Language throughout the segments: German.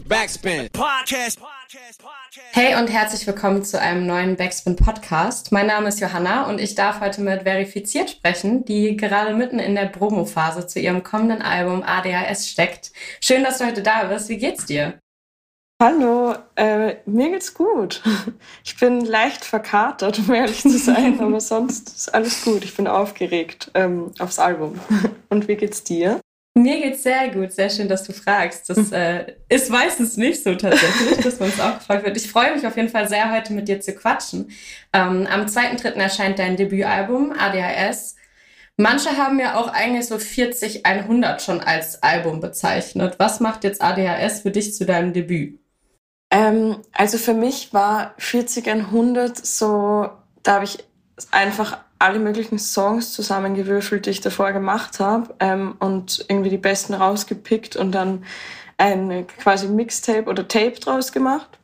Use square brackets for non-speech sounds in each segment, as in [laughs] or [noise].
Backspin. Podcast. Hey und herzlich willkommen zu einem neuen Backspin Podcast. Mein Name ist Johanna und ich darf heute mit Verifiziert sprechen, die gerade mitten in der Promophase zu ihrem kommenden Album ADHS steckt. Schön, dass du heute da bist. Wie geht's dir? Hallo, äh, mir geht's gut. Ich bin leicht verkatert, um ehrlich zu sein, [laughs] aber sonst ist alles gut. Ich bin aufgeregt ähm, aufs Album. Und wie geht's dir? Mir geht's sehr gut. Sehr schön, dass du fragst. Das äh, ist meistens nicht so tatsächlich, dass man es auch gefragt wird. Ich freue mich auf jeden Fall sehr, heute mit dir zu quatschen. Ähm, am 2.3. erscheint dein Debütalbum ADHS. Manche haben ja auch eigentlich so 40 100 schon als Album bezeichnet. Was macht jetzt ADHS für dich zu deinem Debüt? Ähm, also für mich war 40 100 so, da habe ich einfach alle möglichen Songs zusammengewürfelt, die ich davor gemacht habe ähm, und irgendwie die besten rausgepickt und dann ein quasi Mixtape oder Tape draus gemacht.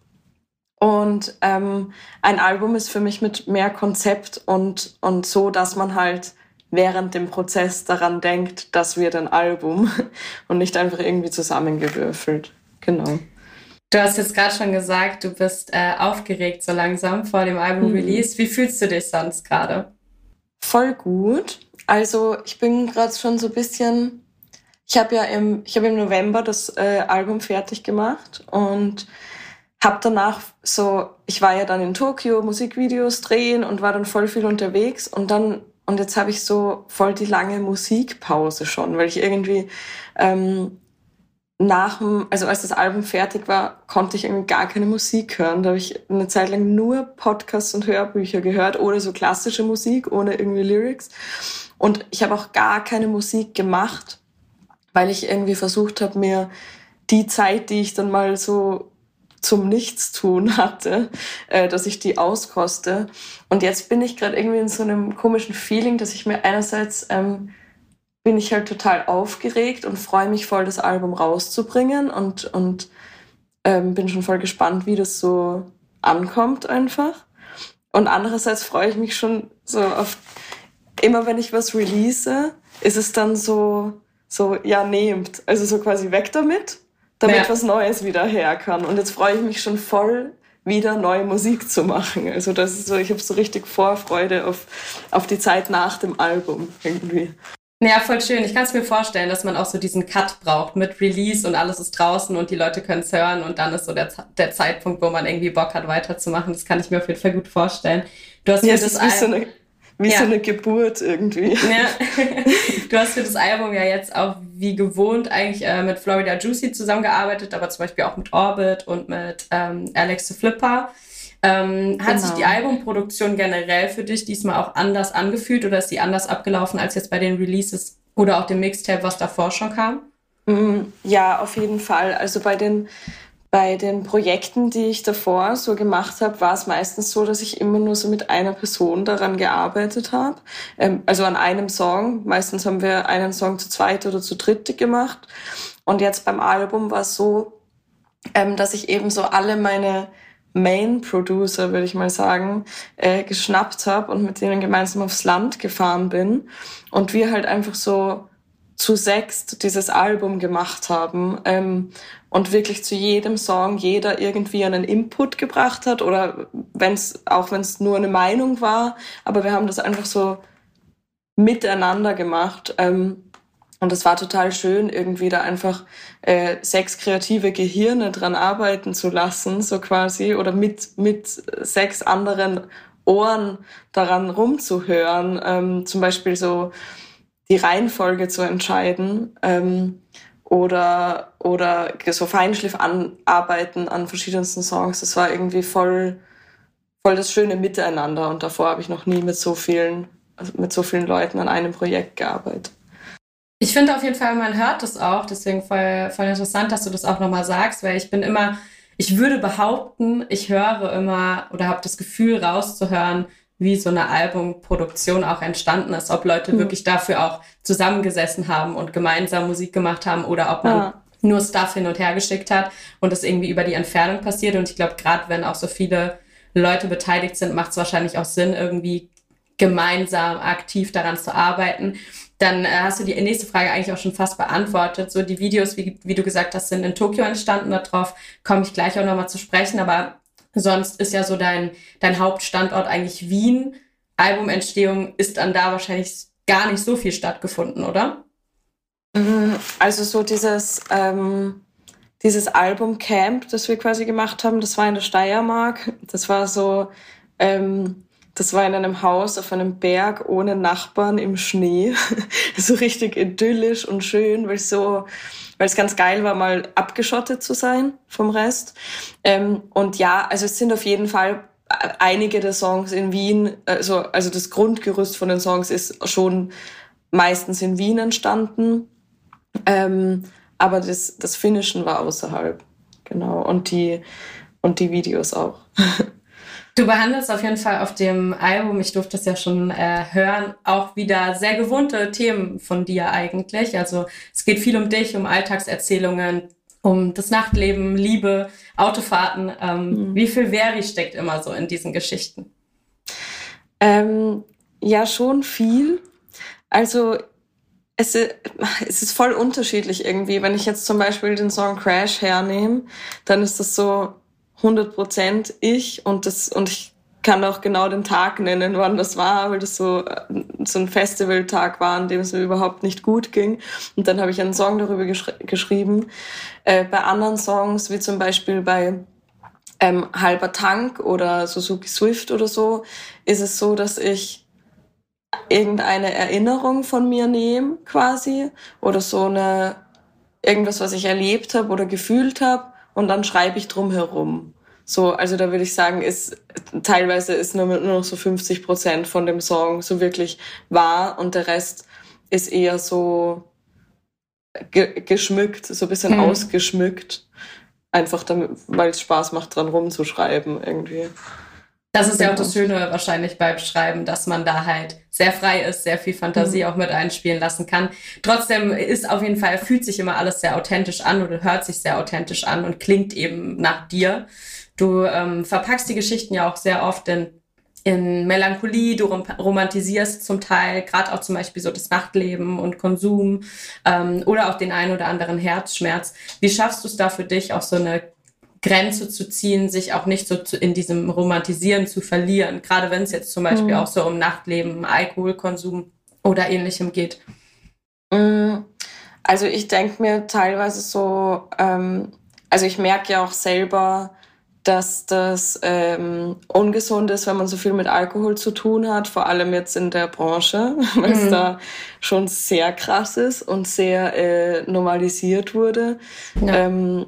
Und ähm, ein Album ist für mich mit mehr Konzept und, und so, dass man halt während dem Prozess daran denkt, das wird ein Album [laughs] und nicht einfach irgendwie zusammengewürfelt. Genau. Du hast jetzt gerade schon gesagt, du bist äh, aufgeregt so langsam vor dem Album-Release. Mhm. Wie fühlst du dich sonst gerade? Voll gut. Also ich bin gerade schon so ein bisschen. Ich habe ja im, ich habe im November das äh, Album fertig gemacht und habe danach so, ich war ja dann in Tokio Musikvideos drehen und war dann voll viel unterwegs und dann und jetzt habe ich so voll die lange Musikpause schon, weil ich irgendwie ähm, nach dem, also als das Album fertig war, konnte ich irgendwie gar keine Musik hören. Da habe ich eine Zeit lang nur Podcasts und Hörbücher gehört, ohne so klassische Musik, ohne irgendwie Lyrics. Und ich habe auch gar keine Musik gemacht, weil ich irgendwie versucht habe, mir die Zeit, die ich dann mal so zum Nichtstun hatte, äh, dass ich die auskoste. Und jetzt bin ich gerade irgendwie in so einem komischen Feeling, dass ich mir einerseits ähm, bin ich halt total aufgeregt und freue mich voll, das Album rauszubringen und, und ähm, bin schon voll gespannt, wie das so ankommt einfach. Und andererseits freue ich mich schon so auf, immer wenn ich was release, ist es dann so, so, ja, nehmt. Also so quasi weg damit, damit ja. was Neues wieder her kann. Und jetzt freue ich mich schon voll, wieder neue Musik zu machen. Also das ist so, ich habe so richtig Vorfreude auf, auf die Zeit nach dem Album irgendwie. Ja, voll schön. Ich kann es mir vorstellen, dass man auch so diesen Cut braucht mit Release und alles ist draußen und die Leute können es hören und dann ist so der, der Zeitpunkt, wo man irgendwie Bock hat, weiterzumachen. Das kann ich mir auf jeden Fall gut vorstellen. Du hast ja, das ist wie, so eine, wie ja. so eine Geburt irgendwie. Ja. [laughs] du hast für das Album ja jetzt auch wie gewohnt eigentlich äh, mit Florida Juicy zusammengearbeitet, aber zum Beispiel auch mit Orbit und mit ähm, Alex the Flipper. Ähm, hat sich die genau. Albumproduktion generell für dich diesmal auch anders angefühlt oder ist sie anders abgelaufen als jetzt bei den Releases oder auch dem Mixtape, was davor schon kam? Mm, ja, auf jeden Fall. Also bei den, bei den Projekten, die ich davor so gemacht habe, war es meistens so, dass ich immer nur so mit einer Person daran gearbeitet habe. Ähm, also an einem Song. Meistens haben wir einen Song zu zweit oder zu dritt gemacht. Und jetzt beim Album war es so, ähm, dass ich eben so alle meine Main Producer, würde ich mal sagen, äh, geschnappt habe und mit denen gemeinsam aufs Land gefahren bin und wir halt einfach so zu sechst dieses Album gemacht haben ähm, und wirklich zu jedem Song jeder irgendwie einen Input gebracht hat oder wenn es auch wenn es nur eine Meinung war, aber wir haben das einfach so miteinander gemacht. Ähm, und es war total schön, irgendwie da einfach äh, sechs kreative Gehirne dran arbeiten zu lassen, so quasi, oder mit, mit sechs anderen Ohren daran rumzuhören, ähm, zum Beispiel so die Reihenfolge zu entscheiden ähm, oder, oder so Feinschliff anarbeiten an verschiedensten Songs. Das war irgendwie voll, voll das schöne Miteinander und davor habe ich noch nie mit so vielen, also mit so vielen Leuten an einem Projekt gearbeitet. Ich finde auf jeden Fall, man hört das auch, deswegen voll, voll interessant, dass du das auch nochmal sagst, weil ich bin immer, ich würde behaupten, ich höre immer oder habe das Gefühl rauszuhören, wie so eine Albumproduktion auch entstanden ist, ob Leute mhm. wirklich dafür auch zusammengesessen haben und gemeinsam Musik gemacht haben oder ob man ja. nur Stuff hin und her geschickt hat und es irgendwie über die Entfernung passiert. Und ich glaube, gerade wenn auch so viele Leute beteiligt sind, macht es wahrscheinlich auch Sinn, irgendwie gemeinsam aktiv daran zu arbeiten. dann äh, hast du die nächste Frage eigentlich auch schon fast beantwortet. So die Videos, wie, wie du gesagt hast, sind in Tokio entstanden. Darauf komme ich gleich auch nochmal zu sprechen. Aber sonst ist ja so dein, dein Hauptstandort eigentlich Wien. Albumentstehung ist dann da wahrscheinlich gar nicht so viel stattgefunden, oder? Mhm, also so dieses, ähm, dieses Album-Camp, das wir quasi gemacht haben, das war in der Steiermark. Das war so, ähm, das war in einem Haus auf einem Berg ohne Nachbarn im Schnee. [laughs] so richtig idyllisch und schön, weil es so, weil es ganz geil war, mal abgeschottet zu sein vom Rest. Ähm, und ja, also es sind auf jeden Fall einige der Songs in Wien, also, also das Grundgerüst von den Songs ist schon meistens in Wien entstanden. Ähm, aber das, das Finishen war außerhalb. Genau. Und die, und die Videos auch. [laughs] Du behandelst auf jeden Fall auf dem Album, ich durfte es ja schon äh, hören, auch wieder sehr gewohnte Themen von dir eigentlich. Also es geht viel um dich, um Alltagserzählungen, um das Nachtleben, Liebe, Autofahrten. Ähm, mhm. Wie viel Veri steckt immer so in diesen Geschichten? Ähm, ja, schon viel. Also es, es ist voll unterschiedlich irgendwie. Wenn ich jetzt zum Beispiel den Song Crash hernehme, dann ist das so 100% ich und das und ich kann auch genau den Tag nennen, wann das war, weil das so, so ein Festivaltag war, an dem es mir überhaupt nicht gut ging. Und dann habe ich einen Song darüber geschri geschrieben. Äh, bei anderen Songs, wie zum Beispiel bei ähm, Halber Tank oder Suzuki Swift oder so, ist es so, dass ich irgendeine Erinnerung von mir nehme quasi oder so eine irgendwas, was ich erlebt habe oder gefühlt habe und dann schreibe ich drum herum. So, also da würde ich sagen, ist teilweise ist nur, nur noch so 50 Prozent von dem Song so wirklich wahr und der Rest ist eher so ge geschmückt, so ein bisschen mhm. ausgeschmückt. Einfach damit, weil es Spaß macht, dran rumzuschreiben irgendwie. Das ist ja auch das Schöne wahrscheinlich beim Schreiben, dass man da halt sehr frei ist, sehr viel Fantasie mhm. auch mit einspielen lassen kann. Trotzdem ist auf jeden Fall, fühlt sich immer alles sehr authentisch an oder hört sich sehr authentisch an und klingt eben nach dir. Du ähm, verpackst die Geschichten ja auch sehr oft in, in Melancholie, du rom romantisierst zum Teil, gerade auch zum Beispiel so das Nachtleben und Konsum ähm, oder auch den einen oder anderen Herzschmerz. Wie schaffst du es da für dich auch so eine Grenze zu ziehen, sich auch nicht so zu, in diesem Romantisieren zu verlieren, gerade wenn es jetzt zum Beispiel mhm. auch so um Nachtleben, Alkoholkonsum oder ähnlichem geht? Mhm. Also ich denke mir teilweise so, ähm, also ich merke ja auch selber, dass das ähm, ungesund ist, wenn man so viel mit Alkohol zu tun hat, vor allem jetzt in der Branche, [laughs] weil es mhm. da schon sehr krass ist und sehr äh, normalisiert wurde. Ja. Ähm,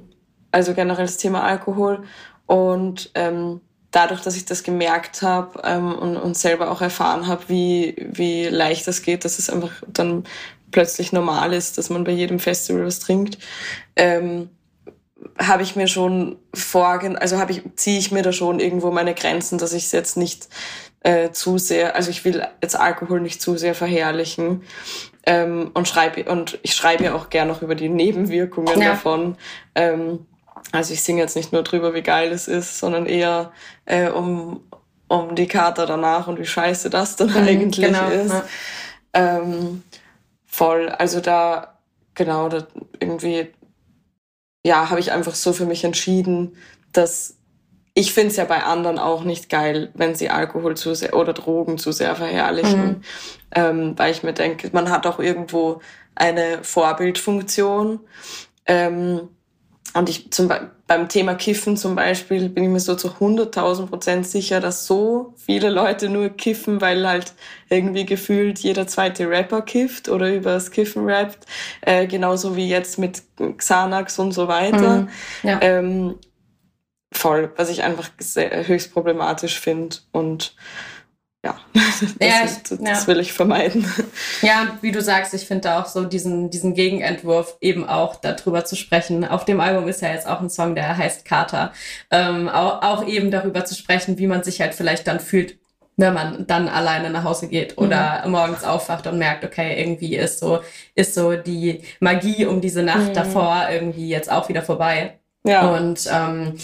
also generell das Thema Alkohol. Und ähm, dadurch, dass ich das gemerkt habe ähm, und, und selber auch erfahren habe, wie, wie leicht das geht, dass es einfach dann plötzlich normal ist, dass man bei jedem Festival was trinkt, ähm, habe ich mir schon vorgen, also habe ich ziehe ich mir da schon irgendwo meine Grenzen, dass ich es jetzt nicht äh, zu sehr, also ich will jetzt Alkohol nicht zu sehr verherrlichen ähm, und schreibe und ich schreibe ja auch gern noch über die Nebenwirkungen ja. davon. Ähm, also ich singe jetzt nicht nur drüber, wie geil es ist, sondern eher äh, um, um die Kater danach und wie scheiße das dann mhm, eigentlich genau, ist. Ja. Ähm, voll, also da, genau, da irgendwie, ja, habe ich einfach so für mich entschieden, dass ich finde es ja bei anderen auch nicht geil, wenn sie Alkohol zu sehr oder Drogen zu sehr verherrlichen, mhm. ähm, weil ich mir denke, man hat auch irgendwo eine Vorbildfunktion. Ähm, und ich zum, beim Thema Kiffen zum Beispiel bin ich mir so zu 100.000 Prozent sicher, dass so viele Leute nur kiffen, weil halt irgendwie gefühlt jeder zweite Rapper kifft oder übers Kiffen rappt. Äh, genauso wie jetzt mit Xanax und so weiter. Mhm, ja. ähm, voll, was ich einfach sehr, höchst problematisch finde. Und ja, [laughs] das, ja, ist, das ja. will ich vermeiden. Ja, wie du sagst, ich finde auch so diesen, diesen Gegenentwurf eben auch darüber zu sprechen. Auf dem Album ist ja jetzt auch ein Song, der heißt Kater. Ähm, auch, auch eben darüber zu sprechen, wie man sich halt vielleicht dann fühlt, wenn man dann alleine nach Hause geht oder mhm. morgens aufwacht und merkt, okay, irgendwie ist so, ist so die Magie um diese Nacht mhm. davor irgendwie jetzt auch wieder vorbei. Ja. Und ähm,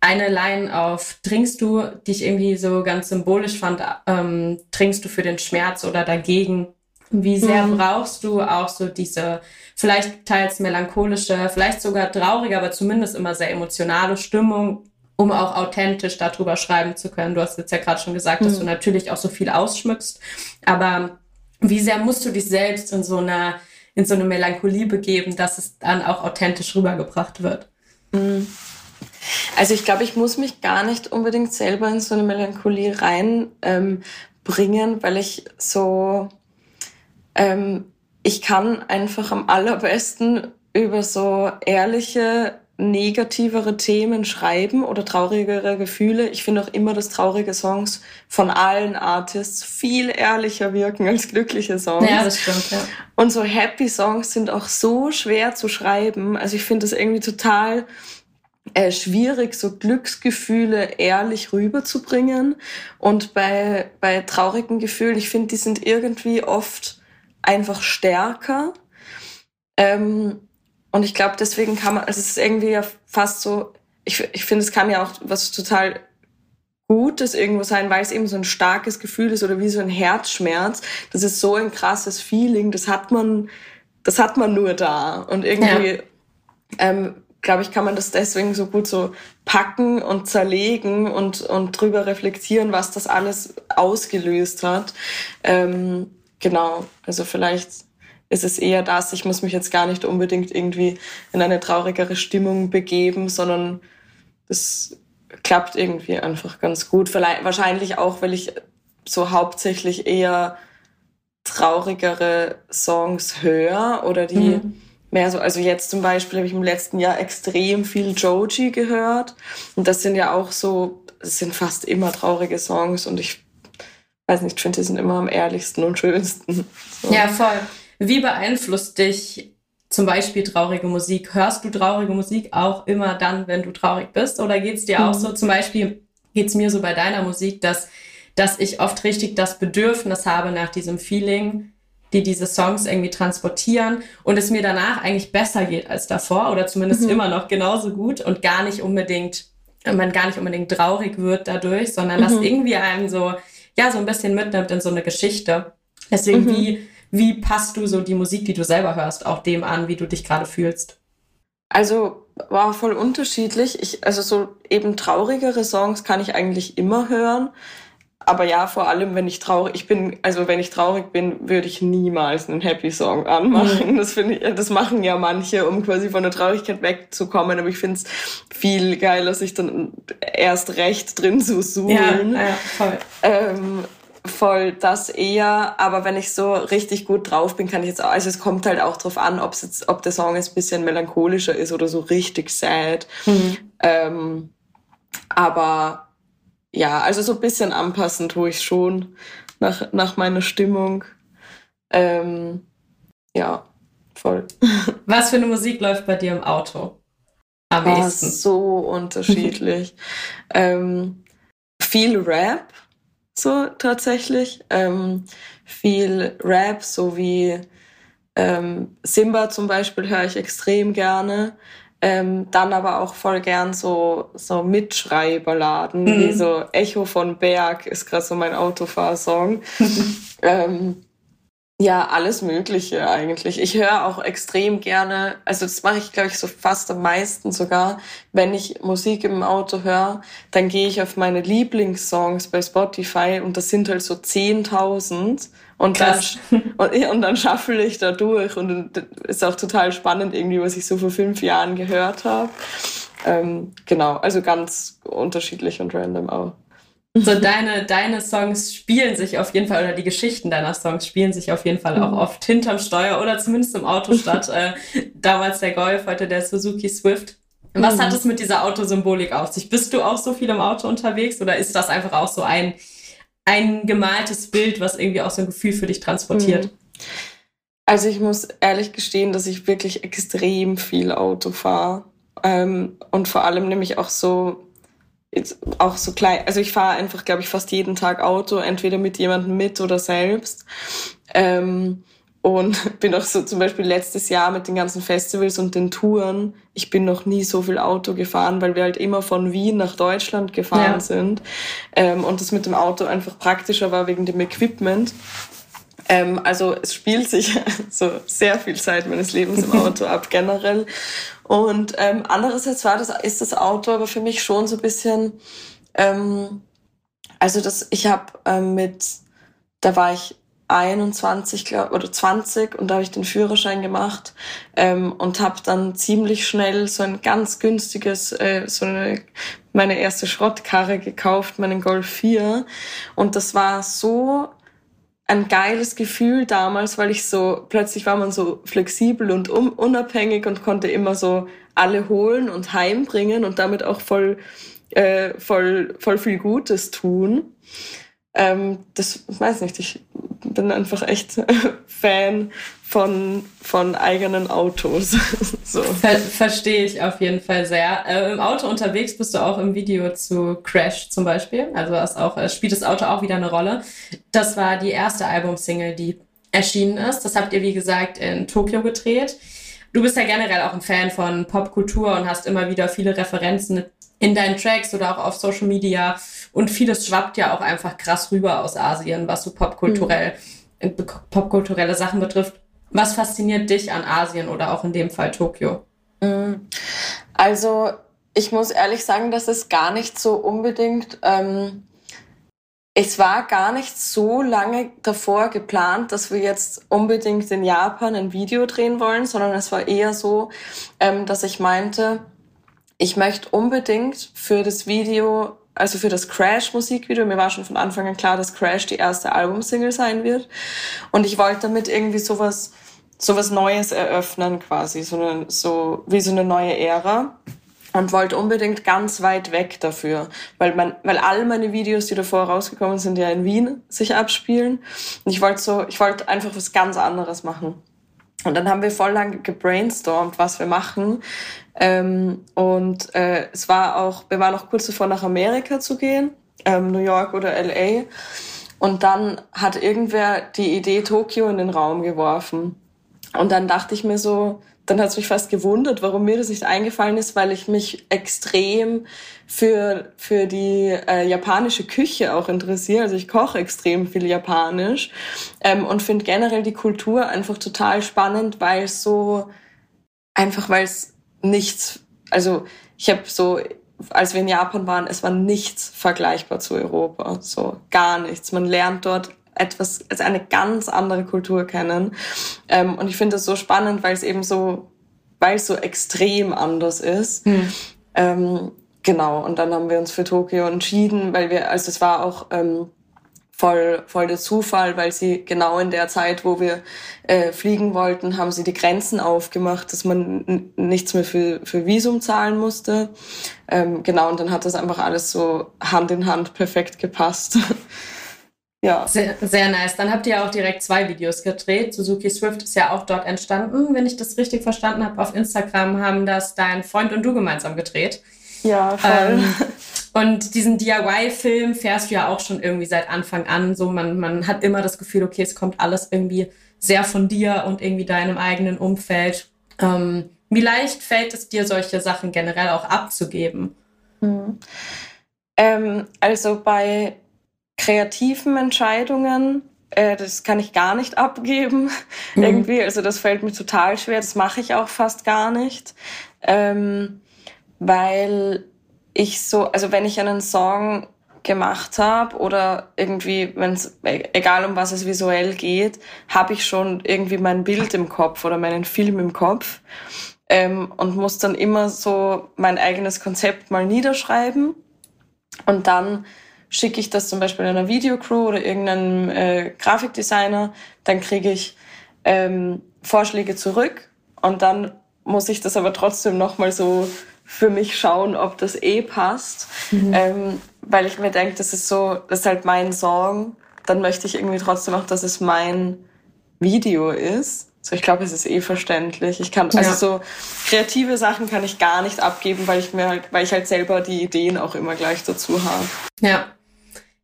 eine Line auf trinkst du, die ich irgendwie so ganz symbolisch fand, ähm, trinkst du für den Schmerz oder dagegen, Wie sehr mhm. brauchst du auch so diese vielleicht teils melancholische, vielleicht sogar traurige, aber zumindest immer sehr emotionale Stimmung, um auch authentisch darüber schreiben zu können. Du hast jetzt ja gerade schon gesagt, mhm. dass du natürlich auch so viel ausschmückst, aber wie sehr musst du dich selbst in so einer in so eine Melancholie begeben, dass es dann auch authentisch rübergebracht wird? Mhm. Also ich glaube, ich muss mich gar nicht unbedingt selber in so eine Melancholie reinbringen, ähm, weil ich so ähm, ich kann einfach am allerbesten über so ehrliche, negativere Themen schreiben oder traurigere Gefühle. Ich finde auch immer, dass traurige Songs von allen Artists viel ehrlicher wirken als glückliche Songs. Ja, das stimmt, ja. Und so Happy Songs sind auch so schwer zu schreiben. Also ich finde das irgendwie total äh, schwierig, so Glücksgefühle ehrlich rüberzubringen. Und bei, bei traurigen Gefühlen, ich finde, die sind irgendwie oft einfach stärker. Ähm, und ich glaube, deswegen kann man, also es ist irgendwie ja fast so, ich, ich finde, es kann ja auch was total Gutes irgendwo sein, weil es eben so ein starkes Gefühl ist oder wie so ein Herzschmerz. Das ist so ein krasses Feeling, das hat man, das hat man nur da. Und irgendwie, ja. ähm, glaube ich, kann man das deswegen so gut so packen und zerlegen und, und drüber reflektieren, was das alles ausgelöst hat. Ähm, Genau, also vielleicht ist es eher das, ich muss mich jetzt gar nicht unbedingt irgendwie in eine traurigere Stimmung begeben, sondern das klappt irgendwie einfach ganz gut. Vielleicht, wahrscheinlich auch, weil ich so hauptsächlich eher traurigere Songs höre oder die mhm. Mehr so, also jetzt zum Beispiel habe ich im letzten Jahr extrem viel Joji gehört und das sind ja auch so, das sind fast immer traurige Songs und ich weiß nicht, ich finde, die sind immer am ehrlichsten und schönsten. So. Ja, voll. Wie beeinflusst dich zum Beispiel traurige Musik? Hörst du traurige Musik auch immer dann, wenn du traurig bist? Oder geht es dir mhm. auch so? Zum Beispiel geht es mir so bei deiner Musik, dass, dass ich oft richtig das Bedürfnis habe nach diesem Feeling, die diese Songs irgendwie transportieren und es mir danach eigentlich besser geht als davor oder zumindest mhm. immer noch genauso gut und gar nicht unbedingt, man gar nicht unbedingt traurig wird dadurch, sondern mhm. dass irgendwie einem so ja, so ein bisschen mitnimmt in so eine Geschichte. Deswegen, mhm. wie, wie passt du so die Musik, die du selber hörst, auch dem an, wie du dich gerade fühlst? Also war voll unterschiedlich. Ich, also so eben traurigere Songs kann ich eigentlich immer hören. Aber ja, vor allem, wenn ich traurig, ich bin, also wenn ich traurig bin, würde ich niemals einen Happy Song anmachen. Mhm. Das finde ich, das machen ja manche, um quasi von der Traurigkeit wegzukommen. Aber ich finde es viel geiler, sich dann erst recht drin zu suchen. Ja, ja voll. Ähm, voll das eher, aber wenn ich so richtig gut drauf bin, kann ich jetzt auch, also es kommt halt auch drauf an, ob jetzt, ob der Song jetzt ein bisschen melancholischer ist oder so richtig sad. Mhm. Ähm, aber ja, also so ein bisschen anpassen tue ich schon nach, nach meiner Stimmung. Ähm, ja, voll. [laughs] Was für eine Musik läuft bei dir im Auto? Am oh, ehesten? So unterschiedlich. [laughs] ähm, viel Rap, so tatsächlich. Ähm, viel Rap, so wie ähm, Simba zum Beispiel höre ich extrem gerne. Ähm, dann aber auch voll gern so, so Mitschreiballaden, mhm. wie so Echo von Berg ist gerade so mein Autofahrsong. [laughs] ähm, ja, alles Mögliche eigentlich. Ich höre auch extrem gerne, also das mache ich, glaube ich, so fast am meisten sogar, wenn ich Musik im Auto höre, dann gehe ich auf meine Lieblingssongs bei Spotify und das sind halt so 10.000 und dann, [laughs] und, und dann schaffel ich da durch und ist auch total spannend irgendwie, was ich so vor fünf Jahren gehört habe. Ähm, genau, also ganz unterschiedlich und random auch. So deine, deine Songs spielen sich auf jeden Fall, oder die Geschichten deiner Songs spielen sich auf jeden Fall auch mhm. oft hinterm Steuer oder zumindest im Auto statt. [laughs] äh, damals der Golf, heute der Suzuki Swift. Was mhm. hat es mit dieser Autosymbolik auf sich? Bist du auch so viel im Auto unterwegs oder ist das einfach auch so ein ein gemaltes Bild, was irgendwie auch so ein Gefühl für dich transportiert? Mhm. Also ich muss ehrlich gestehen, dass ich wirklich extrem viel Auto fahre. Ähm, und vor allem nämlich auch so, auch so klein, also ich fahre einfach, glaube ich, fast jeden Tag Auto, entweder mit jemandem mit oder selbst. Ähm, und [laughs] bin auch so zum Beispiel letztes Jahr mit den ganzen Festivals und den Touren, ich bin noch nie so viel Auto gefahren, weil wir halt immer von Wien nach Deutschland gefahren ja. sind. Ähm, und das mit dem Auto einfach praktischer war wegen dem Equipment. Ähm, also es spielt sich [laughs] so sehr viel Zeit meines Lebens im Auto [laughs] ab generell. Und ähm, andererseits war das, ist das Auto aber für mich schon so ein bisschen, ähm, also das, ich habe ähm, mit, da war ich 21 glaub, oder 20 und da habe ich den Führerschein gemacht ähm, und habe dann ziemlich schnell so ein ganz günstiges, äh, so eine, meine erste Schrottkarre gekauft, meinen Golf 4 und das war so ein geiles Gefühl damals, weil ich so, plötzlich war man so flexibel und um, unabhängig und konnte immer so alle holen und heimbringen und damit auch voll, äh, voll, voll viel Gutes tun. Ähm, das weiß nicht, ich bin einfach echt [laughs] Fan von, von eigenen Autos. [laughs] so. Ver Verstehe ich auf jeden Fall sehr. Äh, Im Auto unterwegs bist du auch im Video zu Crash zum Beispiel. Also das auch, äh, spielt das Auto auch wieder eine Rolle. Das war die erste Albumsingle, die erschienen ist. Das habt ihr, wie gesagt, in Tokio gedreht. Du bist ja generell auch ein Fan von Popkultur und hast immer wieder viele Referenzen in deinen Tracks oder auch auf Social Media. Und vieles schwappt ja auch einfach krass rüber aus Asien, was so popkulturell, mhm. popkulturelle Sachen betrifft. Was fasziniert dich an Asien oder auch in dem Fall Tokio? Mhm. Also ich muss ehrlich sagen, dass es gar nicht so unbedingt, ähm, es war gar nicht so lange davor geplant, dass wir jetzt unbedingt in Japan ein Video drehen wollen, sondern es war eher so, ähm, dass ich meinte, ich möchte unbedingt für das Video, also für das Crash-Musikvideo, mir war schon von Anfang an klar, dass Crash die erste Albumsingle sein wird. Und ich wollte damit irgendwie sowas, sowas Neues eröffnen quasi, so, eine, so wie so eine neue Ära und wollte unbedingt ganz weit weg dafür, weil man, weil all meine Videos, die davor rausgekommen sind, ja in Wien sich abspielen. Und ich wollte so, ich wollte einfach was ganz anderes machen. Und dann haben wir voll lang gebrainstormt, was wir machen. Ähm, und äh, es war auch, wir waren auch kurz davor, nach Amerika zu gehen, ähm, New York oder LA. Und dann hat irgendwer die Idee Tokio in den Raum geworfen. Und dann dachte ich mir so, dann hat es mich fast gewundert, warum mir das nicht eingefallen ist, weil ich mich extrem für, für die äh, japanische Küche auch interessiere. Also ich koche extrem viel Japanisch ähm, und finde generell die Kultur einfach total spannend, weil es so, einfach weil es nichts, also ich habe so, als wir in Japan waren, es war nichts vergleichbar zu Europa, so gar nichts. Man lernt dort etwas, also eine ganz andere Kultur kennen. Ähm, und ich finde das so spannend, weil es eben so, weil es so extrem anders ist. Mhm. Ähm, genau. Und dann haben wir uns für Tokio entschieden, weil wir, also es war auch ähm, voll, voll der Zufall, weil sie genau in der Zeit, wo wir äh, fliegen wollten, haben sie die Grenzen aufgemacht, dass man nichts mehr für, für Visum zahlen musste. Ähm, genau, und dann hat das einfach alles so Hand in Hand perfekt gepasst. [laughs] Ja. Sehr, sehr nice. Dann habt ihr auch direkt zwei Videos gedreht. Suzuki Swift ist ja auch dort entstanden. Wenn ich das richtig verstanden habe, auf Instagram haben das dein Freund und du gemeinsam gedreht. Ja, voll. Ähm, [laughs] und diesen DIY-Film fährst du ja auch schon irgendwie seit Anfang an. So, man, man hat immer das Gefühl, okay, es kommt alles irgendwie sehr von dir und irgendwie deinem eigenen Umfeld. Ähm, wie leicht fällt es dir, solche Sachen generell auch abzugeben? Hm. Ähm, also bei kreativen Entscheidungen, äh, das kann ich gar nicht abgeben. Mhm. Irgendwie, also das fällt mir total schwer. Das mache ich auch fast gar nicht. Ähm, weil ich so, also wenn ich einen Song gemacht habe oder irgendwie, wenn es, egal um was es visuell geht, habe ich schon irgendwie mein Bild im Kopf oder meinen Film im Kopf ähm, und muss dann immer so mein eigenes Konzept mal niederschreiben. Und dann schicke ich das zum Beispiel einer Videocrew oder irgendeinem äh, Grafikdesigner, dann kriege ich ähm, Vorschläge zurück und dann muss ich das aber trotzdem nochmal so für mich schauen, ob das eh passt, mhm. ähm, weil ich mir denke, das ist so, das ist halt mein Song, dann möchte ich irgendwie trotzdem auch, dass es mein Video ist. So, ich glaube, es ist eh verständlich. Ich kann, also so kreative Sachen kann ich gar nicht abgeben, weil ich mir halt, weil ich halt selber die Ideen auch immer gleich dazu habe. Ja,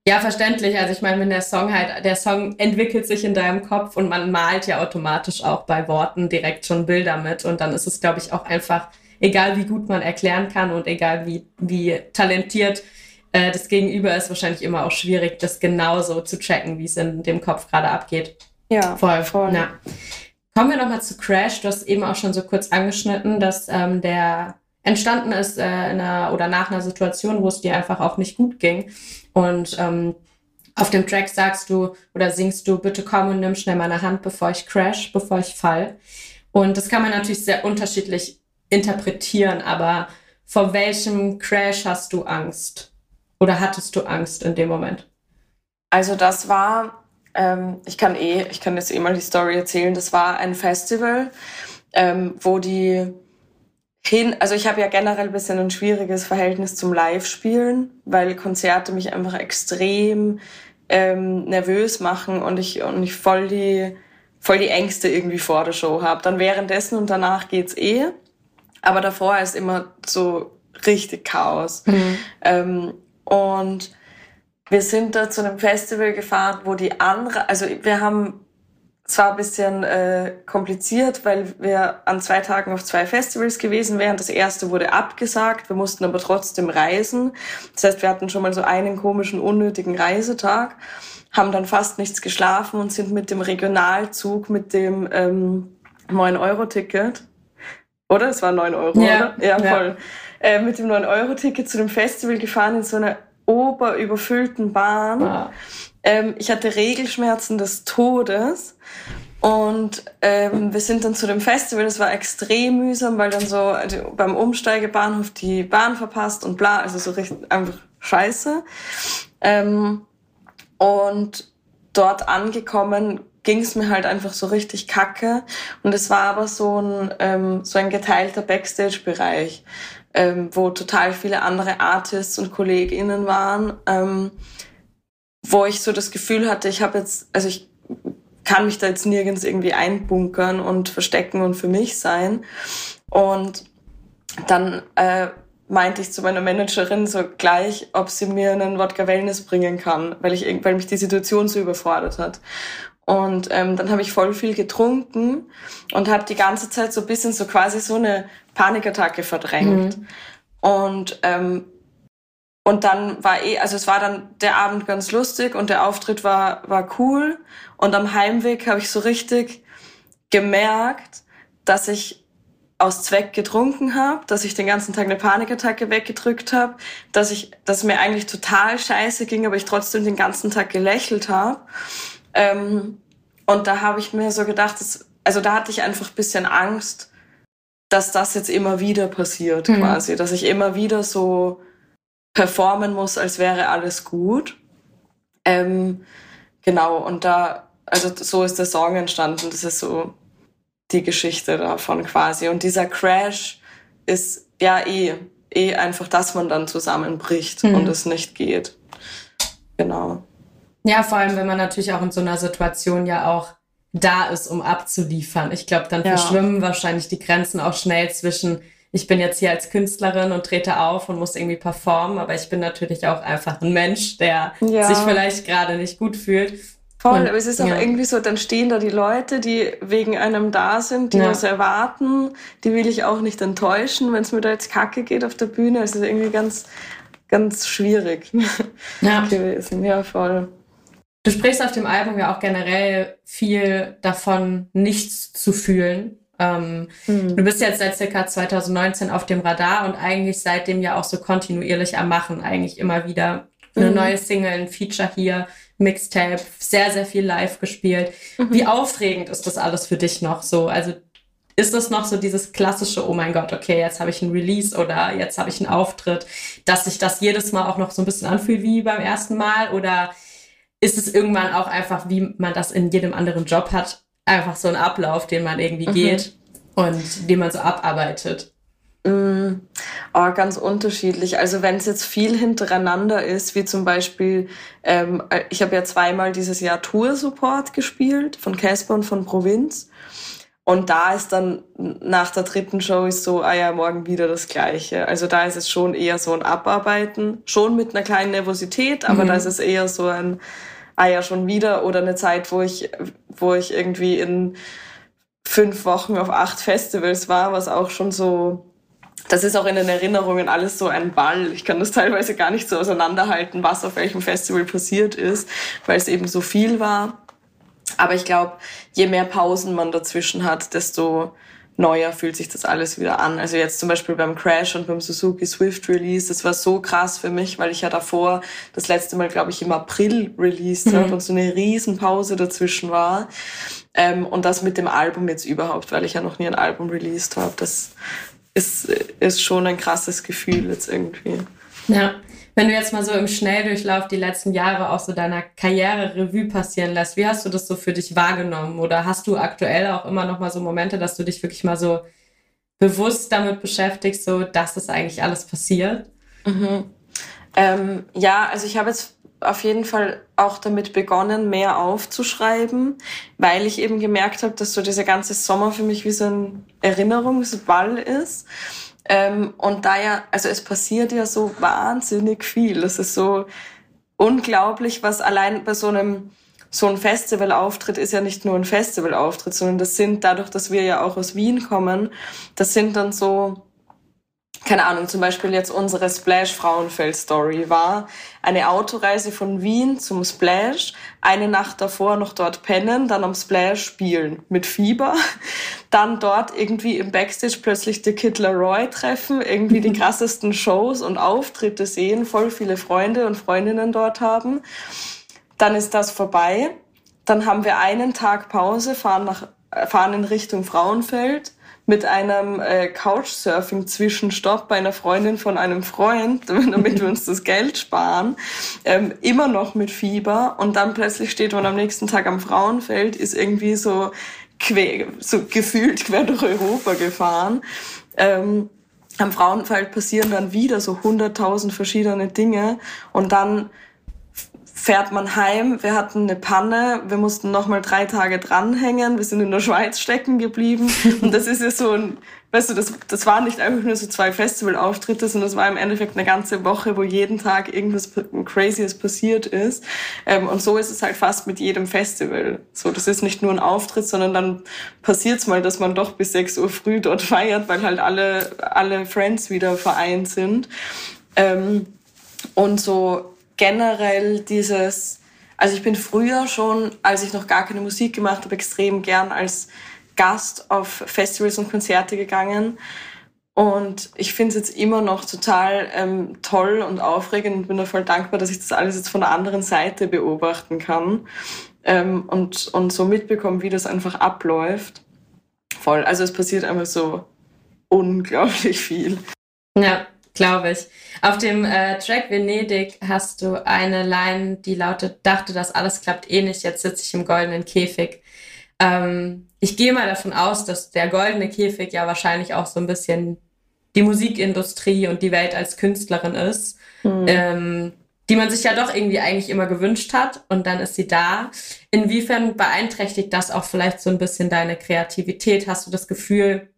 ja, verständlich. Also ich meine, wenn der Song halt, der Song entwickelt sich in deinem Kopf und man malt ja automatisch auch bei Worten direkt schon Bilder mit und dann ist es, glaube ich, auch einfach, egal wie gut man erklären kann und egal wie, wie talentiert äh, das Gegenüber ist, wahrscheinlich immer auch schwierig, das genauso zu checken, wie es in dem Kopf gerade abgeht. Ja, voll. voll. Ja. Kommen wir nochmal zu Crash. Du hast eben auch schon so kurz angeschnitten, dass ähm, der entstanden ist äh, in einer, oder nach einer Situation, wo es dir einfach auch nicht gut ging. Und ähm, auf dem Track sagst du oder singst du, bitte komm und nimm schnell meine Hand, bevor ich crash, bevor ich fall. Und das kann man natürlich sehr unterschiedlich interpretieren, aber vor welchem Crash hast du Angst? Oder hattest du Angst in dem Moment? Also das war, ähm, ich kann eh, ich kann jetzt eh mal die Story erzählen, das war ein Festival, ähm, wo die hin, also ich habe ja generell ein bisschen ein schwieriges Verhältnis zum Live-Spielen, weil Konzerte mich einfach extrem ähm, nervös machen und ich, und ich voll die, voll die Ängste irgendwie vor der Show habe. Dann währenddessen und danach geht's eh. Aber davor ist immer so richtig Chaos. Mhm. Ähm, und wir sind da zu einem Festival gefahren, wo die andere, also wir haben es war ein bisschen äh, kompliziert, weil wir an zwei Tagen auf zwei Festivals gewesen wären. Das erste wurde abgesagt, wir mussten aber trotzdem reisen. Das heißt, wir hatten schon mal so einen komischen, unnötigen Reisetag, haben dann fast nichts geschlafen und sind mit dem Regionalzug, mit dem ähm, 9-Euro-Ticket, oder? Es war 9 Euro, ja, oder? Ja, voll. Ja. Äh, mit dem 9-Euro-Ticket zu dem Festival gefahren in so einer oberüberfüllten Bahn. Ja. Ähm, ich hatte Regelschmerzen des Todes. Und ähm, wir sind dann zu dem Festival, das war extrem mühsam, weil dann so also beim Umsteigebahnhof die Bahn verpasst und bla, also so richtig einfach scheiße. Ähm, und dort angekommen ging es mir halt einfach so richtig kacke. Und es war aber so ein, ähm, so ein geteilter Backstage-Bereich, ähm, wo total viele andere Artists und KollegInnen waren. Ähm, wo ich so das Gefühl hatte, ich habe jetzt, also ich kann mich da jetzt nirgends irgendwie einbunkern und verstecken und für mich sein. Und dann äh, meinte ich zu meiner Managerin so gleich, ob sie mir einen Wodka Wellness bringen kann, weil ich weil mich die Situation so überfordert hat. Und ähm, dann habe ich voll viel getrunken und habe die ganze Zeit so ein bisschen so quasi so eine Panikattacke verdrängt. Mhm. Und ähm, und dann war eh, also es war dann der Abend ganz lustig und der Auftritt war, war cool. Und am Heimweg habe ich so richtig gemerkt, dass ich aus Zweck getrunken habe, dass ich den ganzen Tag eine Panikattacke weggedrückt habe, dass ich, dass mir eigentlich total scheiße ging, aber ich trotzdem den ganzen Tag gelächelt habe. Ähm, und da habe ich mir so gedacht, dass, also da hatte ich einfach ein bisschen Angst, dass das jetzt immer wieder passiert, mhm. quasi, dass ich immer wieder so performen muss, als wäre alles gut. Ähm, genau, und da, also so ist der Song entstanden. Das ist so die Geschichte davon quasi. Und dieser Crash ist ja eh, eh einfach, dass man dann zusammenbricht mhm. und es nicht geht. Genau. Ja, vor allem, wenn man natürlich auch in so einer Situation ja auch da ist, um abzuliefern. Ich glaube, dann ja. verschwimmen wahrscheinlich die Grenzen auch schnell zwischen ich bin jetzt hier als Künstlerin und trete auf und muss irgendwie performen, aber ich bin natürlich auch einfach ein Mensch, der ja. sich vielleicht gerade nicht gut fühlt. Voll, und, aber es ist auch ja. irgendwie so, dann stehen da die Leute, die wegen einem da sind, die was erwarten, die will ich auch nicht enttäuschen, wenn es mir da jetzt kacke geht auf der Bühne. Es ist irgendwie ganz, ganz schwierig ja. [laughs] gewesen. Ja, voll. Du sprichst auf dem Album ja auch generell viel davon, nichts zu fühlen. Ähm, mhm. Du bist jetzt seit circa 2019 auf dem Radar und eigentlich seitdem ja auch so kontinuierlich am Machen, eigentlich immer wieder eine mhm. neue Single, ein Feature hier, Mixtape, sehr, sehr viel live gespielt. Mhm. Wie aufregend ist das alles für dich noch so? Also ist das noch so dieses klassische, oh mein Gott, okay, jetzt habe ich ein Release oder jetzt habe ich einen Auftritt, dass sich das jedes Mal auch noch so ein bisschen anfühlt wie beim ersten Mal? Oder ist es irgendwann auch einfach, wie man das in jedem anderen Job hat, einfach so ein Ablauf, den man irgendwie mhm. geht und den man so abarbeitet. Mm, oh, ganz unterschiedlich. Also wenn es jetzt viel hintereinander ist, wie zum Beispiel, ähm, ich habe ja zweimal dieses Jahr Tour-Support gespielt, von Casper und von Provinz. Und da ist dann nach der dritten Show ist so, ah ja, morgen wieder das Gleiche. Also da ist es schon eher so ein Abarbeiten, schon mit einer kleinen Nervosität, aber mhm. da ist es eher so ein, ah ja, schon wieder oder eine Zeit, wo ich, wo ich irgendwie in fünf Wochen auf acht Festivals war, was auch schon so, das ist auch in den Erinnerungen alles so ein Ball. Ich kann das teilweise gar nicht so auseinanderhalten, was auf welchem Festival passiert ist, weil es eben so viel war. Aber ich glaube, je mehr Pausen man dazwischen hat, desto neuer fühlt sich das alles wieder an. Also jetzt zum Beispiel beim Crash und beim Suzuki Swift Release, das war so krass für mich, weil ich ja davor das letzte Mal, glaube ich, im April released mhm. habe und so eine riesen Pause dazwischen war. Ähm, und das mit dem Album jetzt überhaupt, weil ich ja noch nie ein Album released habe. Das ist, ist schon ein krasses Gefühl jetzt irgendwie. Ja. Wenn du jetzt mal so im Schnelldurchlauf die letzten Jahre auch so deiner Karriere Revue passieren lässt, wie hast du das so für dich wahrgenommen? Oder hast du aktuell auch immer noch mal so Momente, dass du dich wirklich mal so bewusst damit beschäftigst, so dass das eigentlich alles passiert? Mhm. Ähm, ja, also ich habe jetzt auf jeden Fall auch damit begonnen, mehr aufzuschreiben, weil ich eben gemerkt habe, dass so dieser ganze Sommer für mich wie so ein Erinnerungsball ist. Ähm, und da ja, also es passiert ja so wahnsinnig viel. Es ist so unglaublich, was allein bei so einem so ein Festivalauftritt ist ja nicht nur ein Festivalauftritt, sondern das sind dadurch, dass wir ja auch aus Wien kommen, das sind dann so keine Ahnung, zum Beispiel jetzt unsere Splash Frauenfeld Story war eine Autoreise von Wien zum Splash, eine Nacht davor noch dort pennen, dann am Splash spielen mit Fieber, [laughs] dann dort irgendwie im Backstage plötzlich The Kid Leroy treffen, irgendwie die [laughs] krassesten Shows und Auftritte sehen, voll viele Freunde und Freundinnen dort haben. Dann ist das vorbei. Dann haben wir einen Tag Pause, fahren nach, fahren in Richtung Frauenfeld mit einem äh, Couchsurfing-Zwischenstopp bei einer Freundin von einem Freund, [laughs] damit wir uns das Geld sparen, ähm, immer noch mit Fieber und dann plötzlich steht man am nächsten Tag am Frauenfeld, ist irgendwie so, quer, so gefühlt quer durch Europa gefahren. Ähm, am Frauenfeld passieren dann wieder so hunderttausend verschiedene Dinge und dann fährt man heim. Wir hatten eine Panne, wir mussten noch mal drei Tage dranhängen, wir sind in der Schweiz stecken geblieben. [laughs] Und das ist ja so ein, weißt du, das, das waren nicht einfach nur so zwei Festivalauftritte, sondern es war im Endeffekt eine ganze Woche, wo jeden Tag irgendwas Crazyes passiert ist. Ähm, und so ist es halt fast mit jedem Festival. So, das ist nicht nur ein Auftritt, sondern dann passiert's mal, dass man doch bis 6 Uhr früh dort [laughs] feiert, weil halt alle, alle Friends wieder vereint sind. Ähm, und so generell dieses, also ich bin früher schon, als ich noch gar keine Musik gemacht habe, extrem gern als Gast auf Festivals und Konzerte gegangen. Und ich finde es jetzt immer noch total ähm, toll und aufregend und bin da voll dankbar, dass ich das alles jetzt von der anderen Seite beobachten kann ähm, und, und so mitbekommen, wie das einfach abläuft. Voll. Also es passiert einfach so unglaublich viel. Ja, glaube ich. Auf dem äh, Track Venedig hast du eine Line, die lautet, dachte, das alles klappt eh nicht, jetzt sitze ich im goldenen Käfig. Ähm, ich gehe mal davon aus, dass der goldene Käfig ja wahrscheinlich auch so ein bisschen die Musikindustrie und die Welt als Künstlerin ist, mhm. ähm, die man sich ja doch irgendwie eigentlich immer gewünscht hat und dann ist sie da. Inwiefern beeinträchtigt das auch vielleicht so ein bisschen deine Kreativität? Hast du das Gefühl,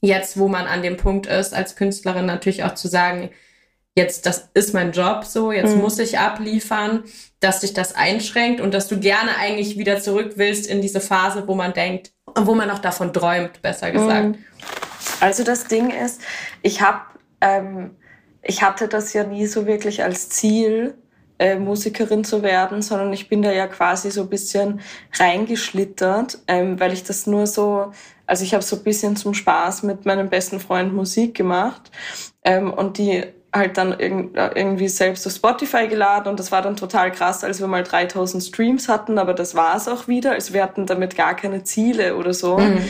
jetzt, wo man an dem Punkt ist, als Künstlerin natürlich auch zu sagen, jetzt, das ist mein Job so, jetzt mhm. muss ich abliefern, dass dich das einschränkt und dass du gerne eigentlich wieder zurück willst in diese Phase, wo man denkt, wo man auch davon träumt, besser gesagt. Mhm. Also das Ding ist, ich habe, ähm, ich hatte das ja nie so wirklich als Ziel, äh, Musikerin zu werden, sondern ich bin da ja quasi so ein bisschen reingeschlittert, ähm, weil ich das nur so, also ich habe so ein bisschen zum Spaß mit meinem besten Freund Musik gemacht ähm, und die halt dann irgendwie selbst auf Spotify geladen und das war dann total krass, als wir mal 3000 Streams hatten, aber das war es auch wieder. Also wir hatten damit gar keine Ziele oder so. Mhm.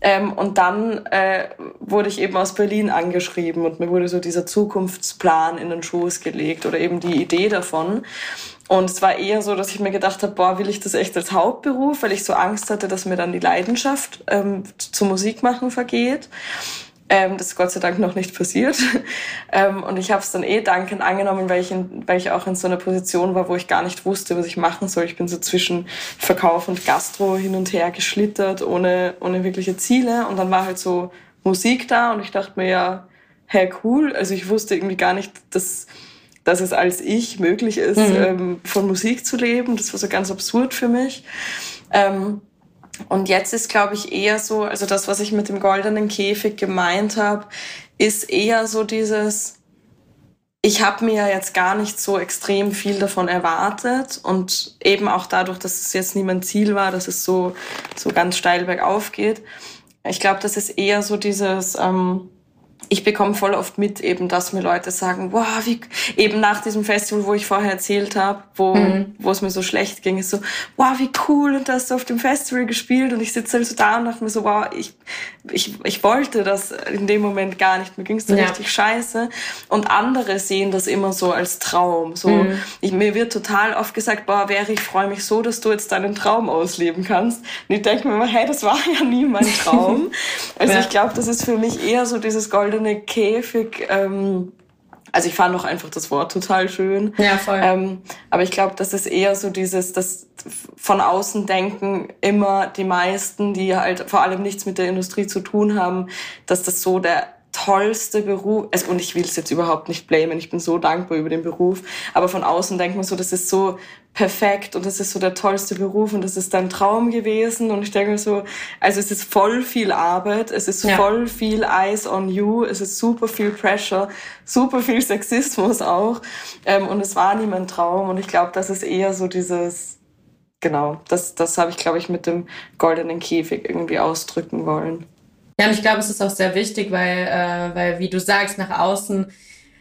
Ähm, und dann äh, wurde ich eben aus Berlin angeschrieben und mir wurde so dieser Zukunftsplan in den Schoß gelegt oder eben die Idee davon. Und es war eher so, dass ich mir gedacht habe, boah, will ich das echt als Hauptberuf, weil ich so Angst hatte, dass mir dann die Leidenschaft ähm, zu Musik machen vergeht. Ähm, das ist Gott sei Dank noch nicht passiert. [laughs] ähm, und ich habe es dann eh dankend angenommen, weil ich, in, weil ich auch in so einer Position war, wo ich gar nicht wusste, was ich machen soll. Ich bin so zwischen Verkauf und Gastro hin und her geschlittert, ohne, ohne wirkliche Ziele. Und dann war halt so Musik da und ich dachte mir ja, hey, cool. Also ich wusste irgendwie gar nicht, dass, dass es als ich möglich ist, mhm. ähm, von Musik zu leben. Das war so ganz absurd für mich. Ähm, und jetzt ist, glaube ich, eher so, also das, was ich mit dem goldenen Käfig gemeint habe, ist eher so dieses, ich habe mir jetzt gar nicht so extrem viel davon erwartet und eben auch dadurch, dass es jetzt nie mein Ziel war, dass es so, so ganz steil bergauf geht. Ich glaube, das ist eher so dieses, ähm, ich bekomme voll oft mit, eben, dass mir Leute sagen, wow, wie, eben nach diesem Festival, wo ich vorher erzählt habe, wo, mhm. wo es mir so schlecht ging, ist so, wow, wie cool, und da hast du auf dem Festival gespielt und ich sitze halt so da und dachte mir so, wow, ich, ich, ich wollte das in dem Moment gar nicht, mir ging es da ja. richtig scheiße und andere sehen das immer so als Traum, so, mhm. ich, mir wird total oft gesagt, boah, wäre ich freue mich so, dass du jetzt deinen Traum ausleben kannst und ich denke mir immer, hey, das war ja nie mein Traum, [laughs] also ja. ich glaube, das ist für mich eher so dieses goldene goldene Käfig. Ähm, also ich fand auch einfach das Wort total schön. Ja, voll. Ähm, aber ich glaube, das ist eher so dieses, das von außen denken immer die meisten, die halt vor allem nichts mit der Industrie zu tun haben, dass das so der tollste Beruf, also, und ich will es jetzt überhaupt nicht blamen, ich bin so dankbar über den Beruf, aber von außen denkt man so, das ist so perfekt und das ist so der tollste Beruf und das ist dein Traum gewesen und ich denke mir so, also es ist voll viel Arbeit, es ist ja. voll viel Eyes on you, es ist super viel Pressure, super viel Sexismus auch ähm, und es war nie mein Traum und ich glaube, das ist eher so dieses, genau, das, das habe ich glaube ich mit dem goldenen Käfig irgendwie ausdrücken wollen. Ja, und ich glaube, es ist auch sehr wichtig, weil, äh, weil, wie du sagst, nach außen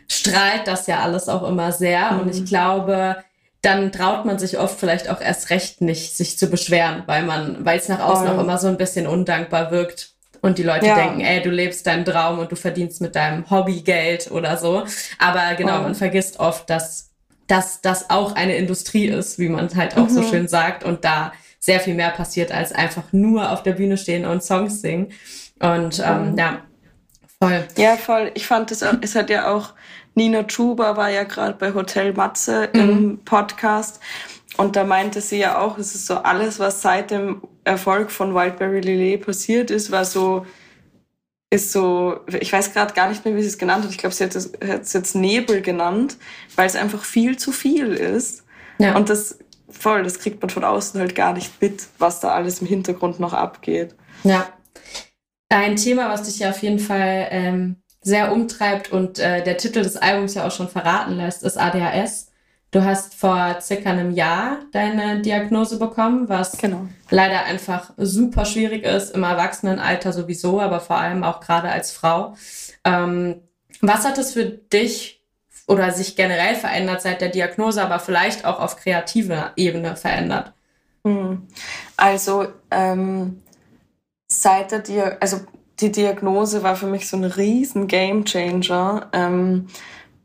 strahlt das ja alles auch immer sehr. Mhm. Und ich glaube, dann traut man sich oft vielleicht auch erst recht nicht, sich zu beschweren, weil man, weil es nach außen oh. auch immer so ein bisschen undankbar wirkt. Und die Leute ja. denken, ey, du lebst deinen Traum und du verdienst mit deinem Hobby Geld oder so. Aber genau, oh. man vergisst oft, dass, dass das auch eine Industrie ist, wie man halt auch mhm. so schön sagt. Und da sehr viel mehr passiert, als einfach nur auf der Bühne stehen und Songs singen. Und ähm, ja, voll. Ja, voll. Ich fand es, es hat ja auch, Nina Chuba war ja gerade bei Hotel Matze mhm. im Podcast. Und da meinte sie ja auch, es ist so alles, was seit dem Erfolg von Wildberry Lillet passiert ist, war so, ist so, ich weiß gerade gar nicht mehr, wie sie es genannt hat. Ich glaube, sie hat es, hat es jetzt Nebel genannt, weil es einfach viel zu viel ist. Ja. Und das voll, das kriegt man von außen halt gar nicht mit, was da alles im Hintergrund noch abgeht. Ja, ein Thema, was dich ja auf jeden Fall ähm, sehr umtreibt und äh, der Titel des Albums ja auch schon verraten lässt, ist ADHS. Du hast vor circa einem Jahr deine Diagnose bekommen, was genau. leider einfach super schwierig ist, im Erwachsenenalter sowieso, aber vor allem auch gerade als Frau. Ähm, was hat es für dich oder sich generell verändert seit der Diagnose, aber vielleicht auch auf kreativer Ebene verändert? Hm. Also ähm, seit der Dia also die Diagnose war für mich so ein riesen Gamechanger, ähm,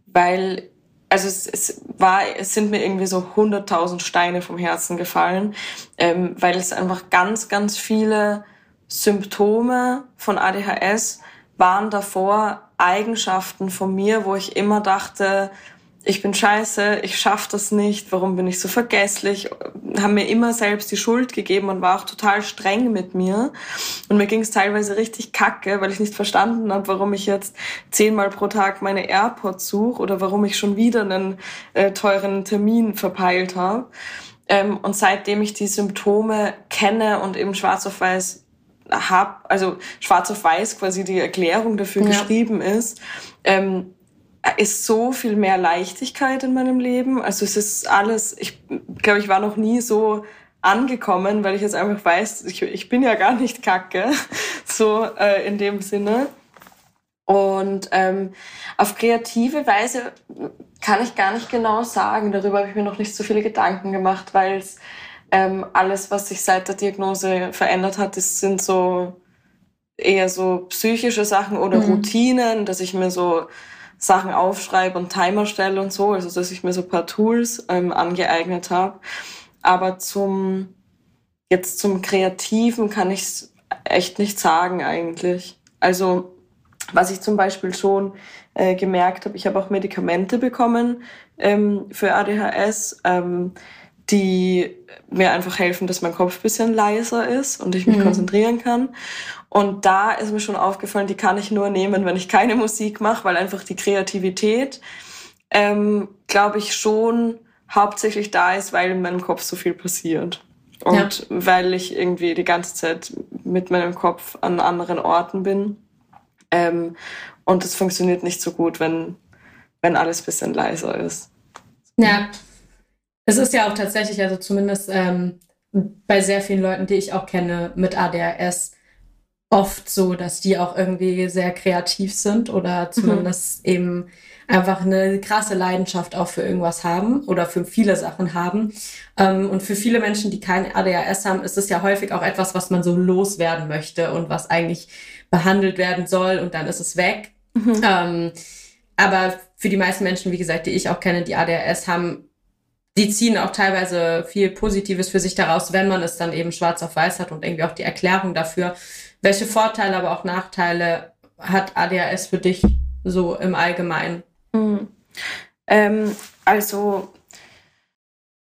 weil also es, es war, es sind mir irgendwie so 100.000 Steine vom Herzen gefallen, ähm, weil es einfach ganz, ganz viele Symptome von ADHS waren davor Eigenschaften von mir, wo ich immer dachte, ich bin scheiße, ich schaff das nicht, warum bin ich so vergesslich, haben mir immer selbst die Schuld gegeben und war auch total streng mit mir. Und mir ging es teilweise richtig kacke, weil ich nicht verstanden habe, warum ich jetzt zehnmal pro Tag meine AirPods suche oder warum ich schon wieder einen äh, teuren Termin verpeilt habe. Ähm, und seitdem ich die Symptome kenne und eben schwarz auf weiß hab, also schwarz auf weiß quasi die Erklärung dafür ja. geschrieben ist, ähm, ist so viel mehr Leichtigkeit in meinem Leben. Also es ist alles, ich glaube, ich war noch nie so angekommen, weil ich jetzt einfach weiß, ich, ich bin ja gar nicht kacke, [laughs] so äh, in dem Sinne. Und ähm, auf kreative Weise kann ich gar nicht genau sagen. Darüber habe ich mir noch nicht so viele Gedanken gemacht, weil ähm, alles, was sich seit der Diagnose verändert hat, das sind so eher so psychische Sachen oder mhm. Routinen, dass ich mir so Sachen aufschreibe und Timer stelle und so, also dass ich mir so ein paar Tools ähm, angeeignet habe. Aber zum jetzt zum Kreativen kann ich echt nicht sagen eigentlich. Also was ich zum Beispiel schon äh, gemerkt habe, ich habe auch Medikamente bekommen ähm, für ADHS, ähm, die mir einfach helfen, dass mein Kopf bisschen leiser ist und ich mich mhm. konzentrieren kann. Und da ist mir schon aufgefallen, die kann ich nur nehmen, wenn ich keine Musik mache, weil einfach die Kreativität, ähm, glaube ich, schon hauptsächlich da ist, weil in meinem Kopf so viel passiert. Und ja. weil ich irgendwie die ganze Zeit mit meinem Kopf an anderen Orten bin. Ähm, und es funktioniert nicht so gut, wenn, wenn alles ein bisschen leiser ist. Ja, es ist ja auch tatsächlich, also zumindest ähm, bei sehr vielen Leuten, die ich auch kenne mit ADHS, oft so, dass die auch irgendwie sehr kreativ sind oder zumindest mhm. eben einfach eine krasse Leidenschaft auch für irgendwas haben oder für viele Sachen haben. Ähm, und für viele Menschen, die kein ADHS haben, ist es ja häufig auch etwas, was man so loswerden möchte und was eigentlich behandelt werden soll und dann ist es weg. Mhm. Ähm, aber für die meisten Menschen, wie gesagt, die ich auch kenne, die ADHS haben, die ziehen auch teilweise viel Positives für sich daraus, wenn man es dann eben schwarz auf weiß hat und irgendwie auch die Erklärung dafür. Welche Vorteile, aber auch Nachteile hat ADHS für dich so im Allgemeinen? Mhm. Ähm, also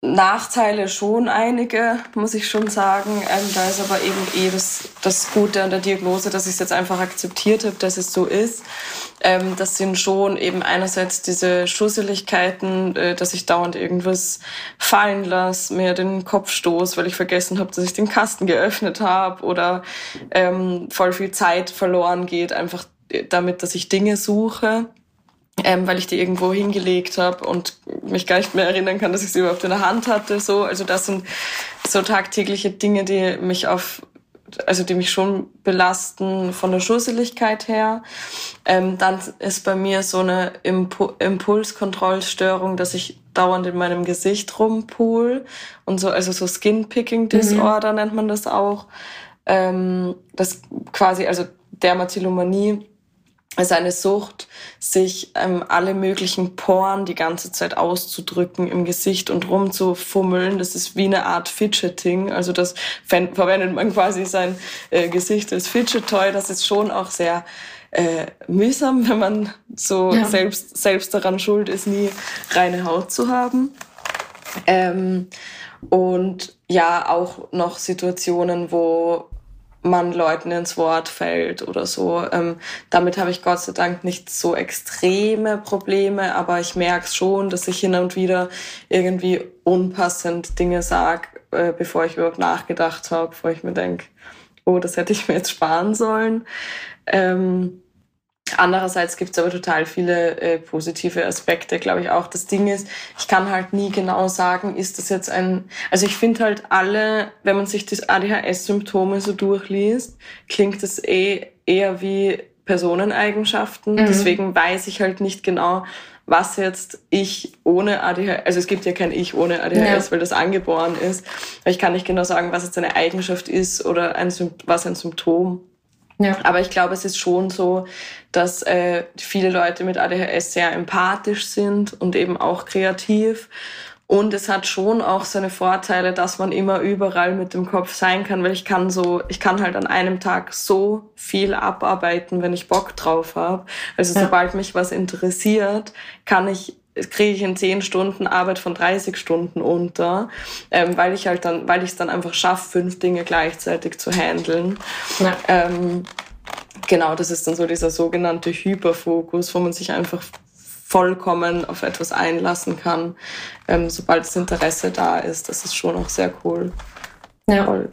Nachteile schon einige, muss ich schon sagen. Ähm, da ist aber eben eh das, das Gute an der Diagnose, dass ich es jetzt einfach akzeptiert habe, dass es so ist. Ähm, das sind schon eben einerseits diese Schusseligkeiten, äh, dass ich dauernd irgendwas fallen lasse, mir den Kopf stoß, weil ich vergessen habe, dass ich den Kasten geöffnet habe oder ähm, voll viel Zeit verloren geht, einfach damit, dass ich Dinge suche ähm, weil ich die irgendwo hingelegt habe und mich gar nicht mehr erinnern kann, dass ich sie überhaupt in der Hand hatte. So, also das sind so tagtägliche Dinge, die mich auf, also die mich schon belasten von der Schusseligkeit her. Ähm, dann ist bei mir so eine Impu Impulskontrollstörung, dass ich dauernd in meinem Gesicht rumpool und so, also so Skin-Picking Disorder mhm. nennt man das auch. Ähm, das quasi, also Dermatillomanie also eine Sucht, sich ähm, alle möglichen Poren die ganze Zeit auszudrücken im Gesicht und rumzufummeln. Das ist wie eine Art Fidgeting. Also das verwendet man quasi sein äh, Gesicht als Fidget-Toy. Das ist schon auch sehr äh, mühsam, wenn man so ja. selbst, selbst daran schuld ist, nie reine Haut zu haben. Ähm, und ja, auch noch Situationen, wo man Leuten ins Wort fällt oder so. Ähm, damit habe ich Gott sei Dank nicht so extreme Probleme, aber ich merke schon, dass ich hin und wieder irgendwie unpassend Dinge sage, äh, bevor ich überhaupt nachgedacht habe, wo ich mir denke, oh, das hätte ich mir jetzt sparen sollen. Ähm, Andererseits gibt es aber total viele äh, positive Aspekte, glaube ich auch. Das Ding ist, ich kann halt nie genau sagen, ist das jetzt ein, also ich finde halt alle, wenn man sich die ADHS-Symptome so durchliest, klingt das eh eher wie Personeneigenschaften. Mhm. Deswegen weiß ich halt nicht genau, was jetzt ich ohne ADHS, also es gibt ja kein Ich ohne ADHS, ja. weil das angeboren ist. Aber ich kann nicht genau sagen, was jetzt eine Eigenschaft ist oder ein, was ein Symptom ja. Aber ich glaube, es ist schon so, dass äh, viele Leute mit ADHS sehr empathisch sind und eben auch kreativ. Und es hat schon auch seine Vorteile, dass man immer überall mit dem Kopf sein kann, weil ich kann so, ich kann halt an einem Tag so viel abarbeiten, wenn ich Bock drauf habe. Also ja. sobald mich was interessiert, kann ich kriege ich in zehn Stunden Arbeit von 30 Stunden unter, ähm, weil ich halt dann, weil ich es dann einfach schaffe, fünf Dinge gleichzeitig zu handeln. Ja. Ähm, genau, das ist dann so dieser sogenannte Hyperfokus, wo man sich einfach vollkommen auf etwas einlassen kann, ähm, sobald das Interesse da ist. Das ist schon auch sehr cool. Ja. Voll.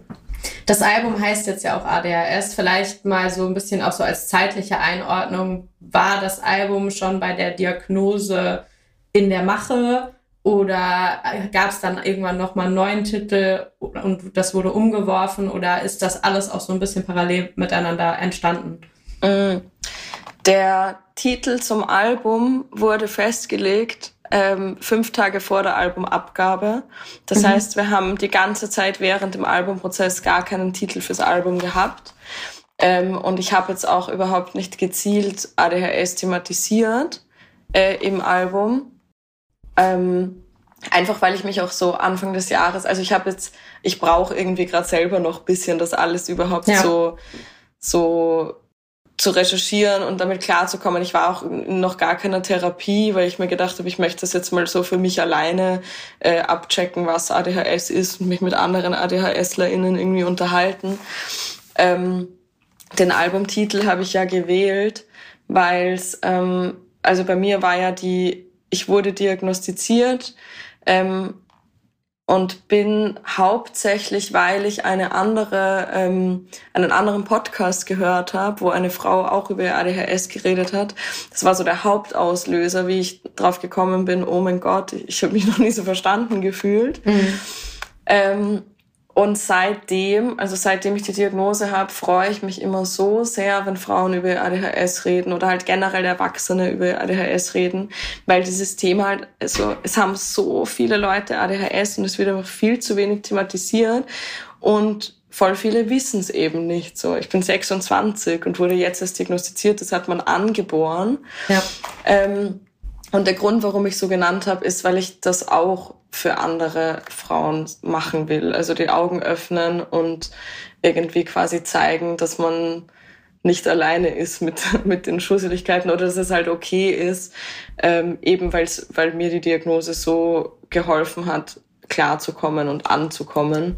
Das Album heißt jetzt ja auch ADHS. Vielleicht mal so ein bisschen auch so als zeitliche Einordnung. War das Album schon bei der Diagnose in der Mache oder gab es dann irgendwann nochmal einen neuen Titel und das wurde umgeworfen oder ist das alles auch so ein bisschen parallel miteinander entstanden? Mm. Der Titel zum Album wurde festgelegt ähm, fünf Tage vor der Albumabgabe. Das mhm. heißt, wir haben die ganze Zeit während dem Albumprozess gar keinen Titel fürs Album gehabt. Ähm, und ich habe jetzt auch überhaupt nicht gezielt ADHS thematisiert äh, im Album. Ähm, einfach weil ich mich auch so Anfang des Jahres, also ich habe jetzt, ich brauche irgendwie gerade selber noch bisschen das alles überhaupt ja. so, so zu recherchieren und damit klarzukommen. Ich war auch noch gar keiner Therapie, weil ich mir gedacht habe, ich möchte das jetzt mal so für mich alleine äh, abchecken, was ADHS ist und mich mit anderen ADHSlerInnen irgendwie unterhalten. Ähm, den Albumtitel habe ich ja gewählt, weil es, ähm, also bei mir war ja die ich wurde diagnostiziert ähm, und bin hauptsächlich, weil ich eine andere, ähm, einen anderen Podcast gehört habe, wo eine Frau auch über ADHS geredet hat. Das war so der Hauptauslöser, wie ich drauf gekommen bin, oh mein Gott, ich habe mich [laughs] noch nie so verstanden gefühlt. Mhm. Ähm, und seitdem, also seitdem ich die Diagnose habe, freue ich mich immer so sehr, wenn Frauen über ADHS reden oder halt generell Erwachsene über ADHS reden, weil dieses Thema halt, also es haben so viele Leute ADHS und es wird einfach viel zu wenig thematisiert und voll viele wissen es eben nicht so. Ich bin 26 und wurde jetzt erst diagnostiziert, das hat man angeboren. Ja. Ähm, und der Grund, warum ich so genannt habe, ist, weil ich das auch für andere Frauen machen will. Also die Augen öffnen und irgendwie quasi zeigen, dass man nicht alleine ist mit, [laughs] mit den Schusseligkeiten oder dass es halt okay ist, ähm, eben weil's, weil mir die Diagnose so geholfen hat, klarzukommen und anzukommen.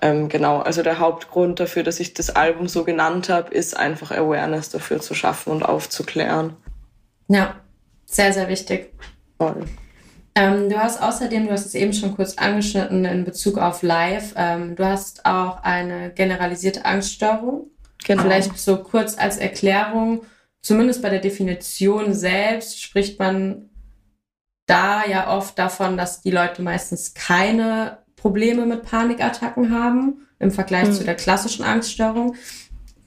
Ähm, genau, also der Hauptgrund dafür, dass ich das Album so genannt habe, ist einfach Awareness dafür zu schaffen und aufzuklären. Ja, sehr, sehr wichtig. Voll. Ähm, du hast außerdem, du hast es eben schon kurz angeschnitten in Bezug auf Live, ähm, du hast auch eine generalisierte Angststörung. Genau. Vielleicht so kurz als Erklärung, zumindest bei der Definition selbst spricht man da ja oft davon, dass die Leute meistens keine Probleme mit Panikattacken haben im Vergleich mhm. zu der klassischen Angststörung.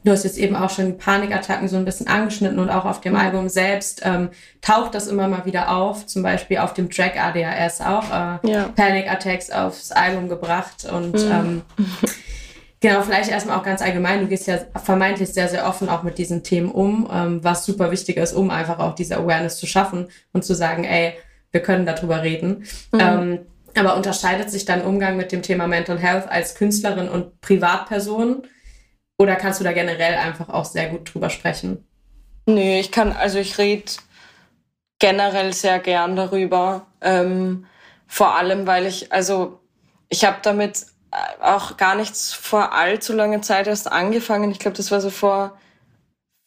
Du hast jetzt eben auch schon die Panikattacken so ein bisschen angeschnitten und auch auf dem mhm. Album selbst ähm, taucht das immer mal wieder auf. Zum Beispiel auf dem Track ADHS auch äh, ja. Panic Attacks aufs Album gebracht und mhm. ähm, Genau, vielleicht erstmal auch ganz allgemein. Du gehst ja vermeintlich sehr, sehr offen auch mit diesen Themen um, ähm, was super wichtig ist, um einfach auch diese Awareness zu schaffen und zu sagen, ey, wir können darüber reden. Mhm. Ähm, aber unterscheidet sich dein Umgang mit dem Thema Mental Health als Künstlerin und Privatperson oder kannst du da generell einfach auch sehr gut drüber sprechen? Nee, ich kann, also ich rede generell sehr gern darüber. Ähm, vor allem, weil ich, also ich habe damit auch gar nichts vor allzu langer Zeit erst angefangen. Ich glaube, das war so vor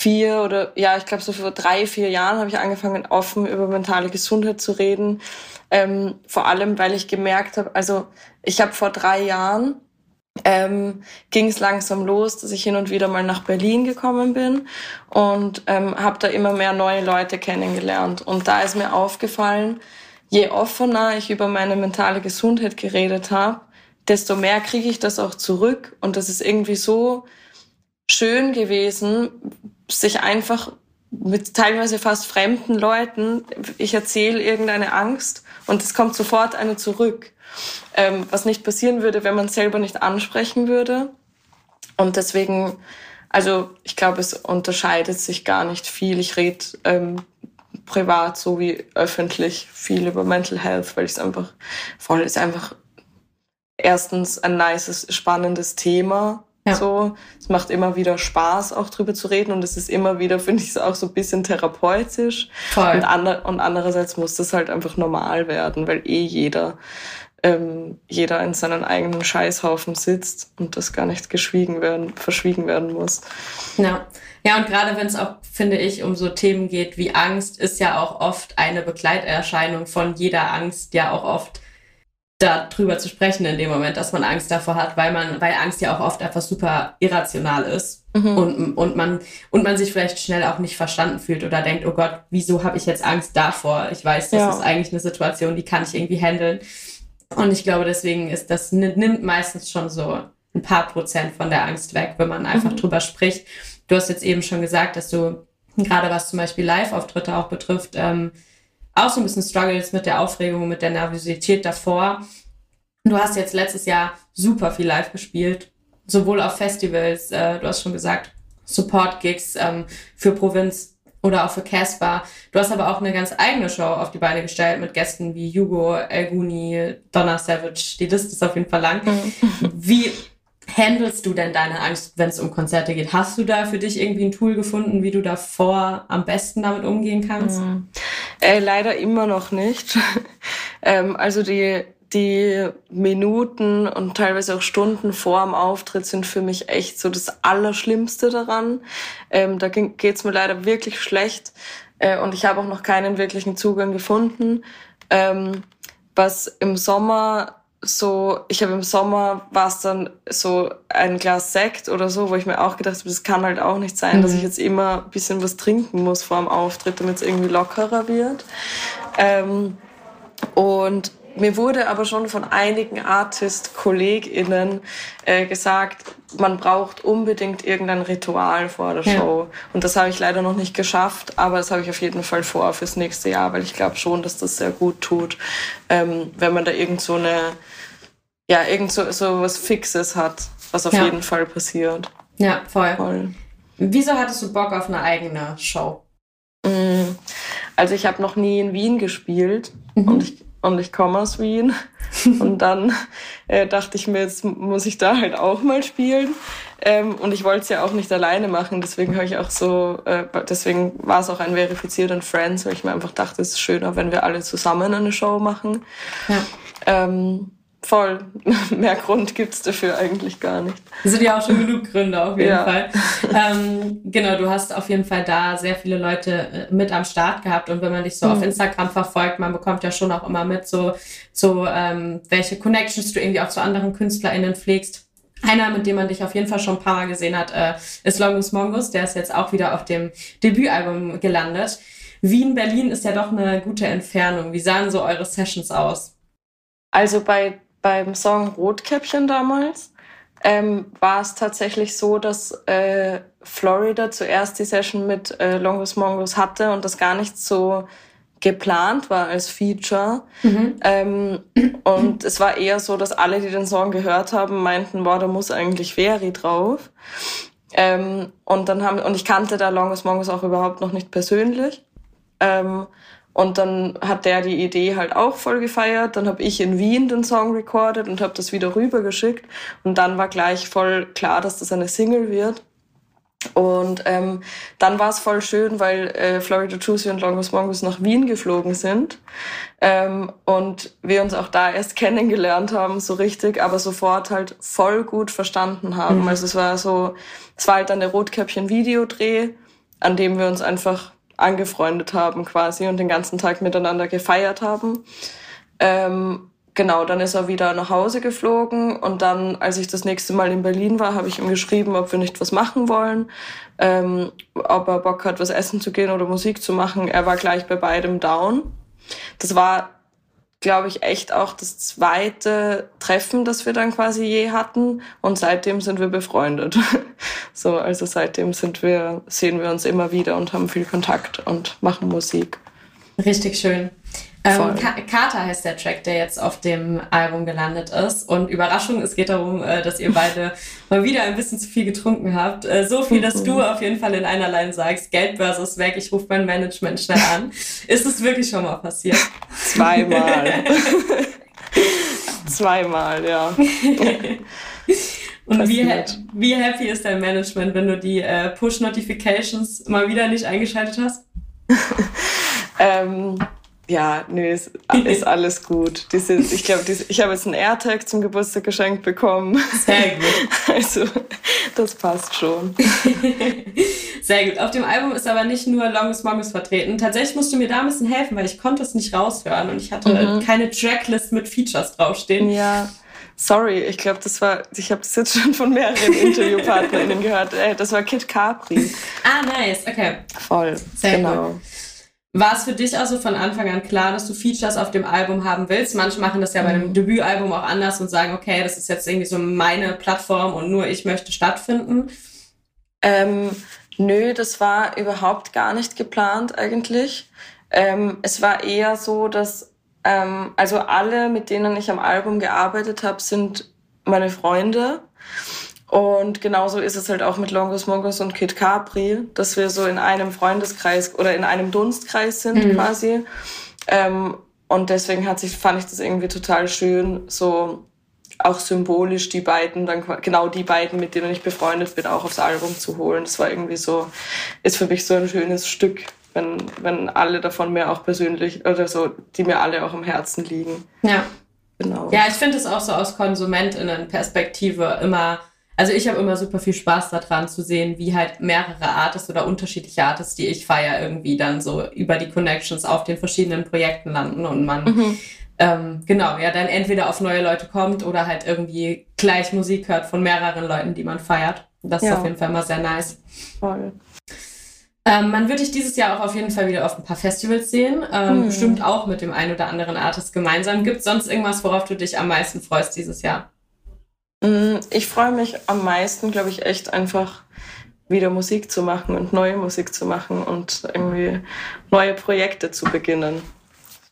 vier oder ja, ich glaube so vor drei, vier Jahren habe ich angefangen, offen über mentale Gesundheit zu reden. Ähm, vor allem, weil ich gemerkt habe, also ich habe vor drei Jahren ähm, ging es langsam los, dass ich hin und wieder mal nach Berlin gekommen bin und ähm, habe da immer mehr neue Leute kennengelernt. Und da ist mir aufgefallen, je offener ich über meine mentale Gesundheit geredet habe, desto mehr kriege ich das auch zurück. Und das ist irgendwie so schön gewesen, sich einfach mit teilweise fast fremden Leuten, ich erzähle irgendeine Angst und es kommt sofort eine zurück ähm, was nicht passieren würde, wenn man es selber nicht ansprechen würde. Und deswegen, also ich glaube, es unterscheidet sich gar nicht viel. Ich rede ähm, privat sowie öffentlich viel über Mental Health, weil es einfach voll ist einfach erstens ein nices, spannendes Thema. Ja. So, es macht immer wieder Spaß, auch drüber zu reden und es ist immer wieder, [laughs] finde ich, es auch so ein bisschen therapeutisch. Voll. Und, ander und andererseits muss das halt einfach normal werden, weil eh jeder ähm, jeder in seinen eigenen Scheißhaufen sitzt und das gar nicht geschwiegen werden, verschwiegen werden muss. Ja. Ja, und gerade wenn es auch, finde ich, um so Themen geht wie Angst, ist ja auch oft eine Begleiterscheinung von jeder Angst ja auch oft darüber zu sprechen in dem Moment, dass man Angst davor hat, weil man, weil Angst ja auch oft einfach super irrational ist mhm. und, und man und man sich vielleicht schnell auch nicht verstanden fühlt oder denkt, oh Gott, wieso habe ich jetzt Angst davor? Ich weiß, das ja. ist eigentlich eine Situation, die kann ich irgendwie handeln. Und ich glaube, deswegen ist das, nimmt meistens schon so ein paar Prozent von der Angst weg, wenn man einfach mhm. drüber spricht. Du hast jetzt eben schon gesagt, dass du gerade was zum Beispiel Live-Auftritte auch betrifft, ähm, auch so ein bisschen struggles mit der Aufregung, mit der Nervosität davor. Du hast jetzt letztes Jahr super viel live gespielt, sowohl auf Festivals, äh, du hast schon gesagt, Support-Gigs ähm, für Provinz oder auch für Casper. Du hast aber auch eine ganz eigene Show auf die Beine gestellt mit Gästen wie Hugo, Elguni, Donna Savage. Die Liste ist auf jeden Fall lang. Mhm. Wie handelst du denn deine Angst, wenn es um Konzerte geht? Hast du da für dich irgendwie ein Tool gefunden, wie du davor am besten damit umgehen kannst? Mhm. Äh, leider immer noch nicht. [laughs] ähm, also die die Minuten und teilweise auch Stunden vor dem Auftritt sind für mich echt so das Allerschlimmste daran. Ähm, da geht's mir leider wirklich schlecht äh, und ich habe auch noch keinen wirklichen Zugang gefunden. Ähm, was im Sommer so, ich habe im Sommer war es dann so ein Glas Sekt oder so, wo ich mir auch gedacht habe, das kann halt auch nicht sein, mhm. dass ich jetzt immer ein bisschen was trinken muss vor dem Auftritt, damit es irgendwie lockerer wird. Ähm, und mir wurde aber schon von einigen Artist-KollegInnen äh, gesagt, man braucht unbedingt irgendein Ritual vor der Show. Ja. Und das habe ich leider noch nicht geschafft, aber das habe ich auf jeden Fall vor fürs nächste Jahr, weil ich glaube schon, dass das sehr gut tut, ähm, wenn man da irgend so eine, ja, irgend so, so was Fixes hat, was auf ja. jeden Fall passiert. Ja, voll. voll. Wieso hattest du Bock auf eine eigene Show? Mm, also ich habe noch nie in Wien gespielt mhm. und ich und ich komme aus Wien. [laughs] und dann äh, dachte ich mir, jetzt muss ich da halt auch mal spielen. Ähm, und ich wollte es ja auch nicht alleine machen, deswegen habe ich auch so, äh, deswegen war es auch ein verifiziert in Friends, weil ich mir einfach dachte, es ist schöner, wenn wir alle zusammen eine Show machen. Ja. Ähm, Voll. [laughs] Mehr Grund gibt's dafür eigentlich gar nicht. Das sind ja auch schon genug Gründe auf jeden ja. Fall. [laughs] Ähm, genau, du hast auf jeden Fall da sehr viele Leute äh, mit am Start gehabt und wenn man dich so mhm. auf Instagram verfolgt, man bekommt ja schon auch immer mit, so, so ähm, welche Connections du irgendwie auch zu anderen KünstlerInnen pflegst. Einer, mit dem man dich auf jeden Fall schon ein paar Mal gesehen hat, äh, ist Longus Mongus. Der ist jetzt auch wieder auf dem Debütalbum gelandet. Wien, Berlin ist ja doch eine gute Entfernung. Wie sahen so eure Sessions aus? Also bei beim Song Rotkäppchen damals ähm, war es tatsächlich so, dass äh, Florida zuerst die Session mit äh, Longus Mongus hatte und das gar nicht so geplant war als Feature. Mhm. Ähm, und es war eher so, dass alle, die den Song gehört haben, meinten, boah, da muss eigentlich Veri drauf. Ähm, und dann haben, und ich kannte da Longus Mongus auch überhaupt noch nicht persönlich. Ähm, und dann hat der die Idee halt auch voll gefeiert. Dann habe ich in Wien den Song recorded und habe das wieder rübergeschickt. Und dann war gleich voll klar, dass das eine Single wird. Und ähm, dann war es voll schön, weil äh, Florida Juicy und Longus Mongus nach Wien geflogen sind ähm, und wir uns auch da erst [laughs] kennengelernt haben, so richtig, aber sofort halt voll gut verstanden haben. Mhm. Also es war so, es war halt dann der Rotkäppchen-Videodreh, an dem wir uns einfach angefreundet haben quasi und den ganzen Tag miteinander gefeiert haben. Ähm, genau, dann ist er wieder nach Hause geflogen und dann, als ich das nächste Mal in Berlin war, habe ich ihm geschrieben, ob wir nicht was machen wollen, ähm, ob er Bock hat, was essen zu gehen oder Musik zu machen. Er war gleich bei beidem down. Das war glaube ich, echt auch das zweite Treffen, das wir dann quasi je hatten. Und seitdem sind wir befreundet. [laughs] so, also seitdem sind wir, sehen wir uns immer wieder und haben viel Kontakt und machen Musik. Richtig schön. Ähm, Kater heißt der Track, der jetzt auf dem Album gelandet ist. Und Überraschung, es geht darum, äh, dass ihr beide [laughs] mal wieder ein bisschen zu viel getrunken habt. Äh, so viel, dass du auf jeden Fall in einer Line sagst, Geld versus weg, ich rufe mein Management schnell an. [laughs] Ist es wirklich schon mal passiert? Zweimal. [laughs] Zweimal, ja. Und wie, wie happy ist dein Management, wenn du die äh, Push-Notifications mal wieder nicht eingeschaltet hast? [laughs] ähm, ja, nee, ist, [laughs] ist alles gut. Diese, ich glaube, ich habe jetzt einen AirTag zum Geburtstag geschenkt bekommen. Sehr gut. [laughs] Also, das passt schon. Sehr gut. Auf dem Album ist aber nicht nur Longest Mongus vertreten. Tatsächlich musst du mir da ein bisschen helfen, weil ich konnte es nicht raushören und ich hatte mhm. keine Tracklist mit Features draufstehen. Ja. Sorry, ich glaube, das war, ich habe das jetzt schon von mehreren [laughs] InterviewpartnerInnen gehört. Äh, das war Kid Capri. Ah, nice, okay. Voll. Sehr genau. Gut. War es für dich also von Anfang an klar, dass du Features auf dem Album haben willst? Manche machen das ja bei einem mhm. Debütalbum auch anders und sagen, okay, das ist jetzt irgendwie so meine Plattform und nur ich möchte stattfinden. Ähm, nö, das war überhaupt gar nicht geplant eigentlich. Ähm, es war eher so, dass ähm, also alle, mit denen ich am Album gearbeitet habe, sind meine Freunde. Und genauso ist es halt auch mit Longus Mongus und Kid Capri, dass wir so in einem Freundeskreis oder in einem Dunstkreis sind mhm. quasi. Ähm, und deswegen hat sich, fand ich das irgendwie total schön, so auch symbolisch die beiden, dann genau die beiden, mit denen ich befreundet bin, auch aufs Album zu holen. Das war irgendwie so, ist für mich so ein schönes Stück, wenn, wenn alle davon mir auch persönlich oder so, die mir alle auch am Herzen liegen. Ja. Genau. Ja, ich finde es auch so aus KonsumentInnen-Perspektive immer also ich habe immer super viel Spaß daran zu sehen, wie halt mehrere Artists oder unterschiedliche Artists, die ich feiere, irgendwie dann so über die Connections auf den verschiedenen Projekten landen und man mhm. ähm, genau, ja, dann entweder auf neue Leute kommt oder halt irgendwie gleich Musik hört von mehreren Leuten, die man feiert. Das ja. ist auf jeden Fall immer sehr nice. Voll. Ähm, man wird dich dieses Jahr auch auf jeden Fall wieder auf ein paar Festivals sehen. Ähm, hm. Bestimmt auch mit dem einen oder anderen Artist gemeinsam. Gibt es sonst irgendwas, worauf du dich am meisten freust dieses Jahr? Mm, ich freue mich am meisten, glaube ich, echt einfach wieder Musik zu machen und neue Musik zu machen und irgendwie neue Projekte zu beginnen.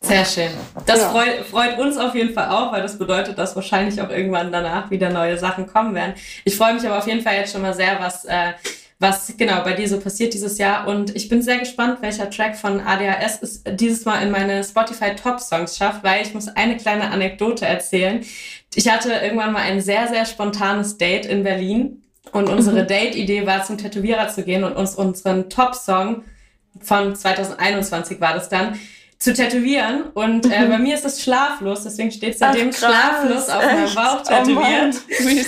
Sehr schön. Das ja. freut, freut, uns auf jeden Fall auch, weil das bedeutet, dass wahrscheinlich auch irgendwann danach wieder neue Sachen kommen werden. Ich freue mich aber auf jeden Fall jetzt schon mal sehr, was, äh, was genau bei dir so passiert dieses Jahr. Und ich bin sehr gespannt, welcher Track von ADHS es dieses Mal in meine Spotify Top Songs schafft, weil ich muss eine kleine Anekdote erzählen. Ich hatte irgendwann mal ein sehr, sehr spontanes Date in Berlin und unsere mhm. Date-Idee war, zum Tätowierer zu gehen und uns unseren Top-Song von 2021 war das dann, zu tätowieren. Und äh, mhm. bei mir ist es schlaflos, deswegen steht seitdem Ach, schlaflos auf meinem Bauch tätowiert.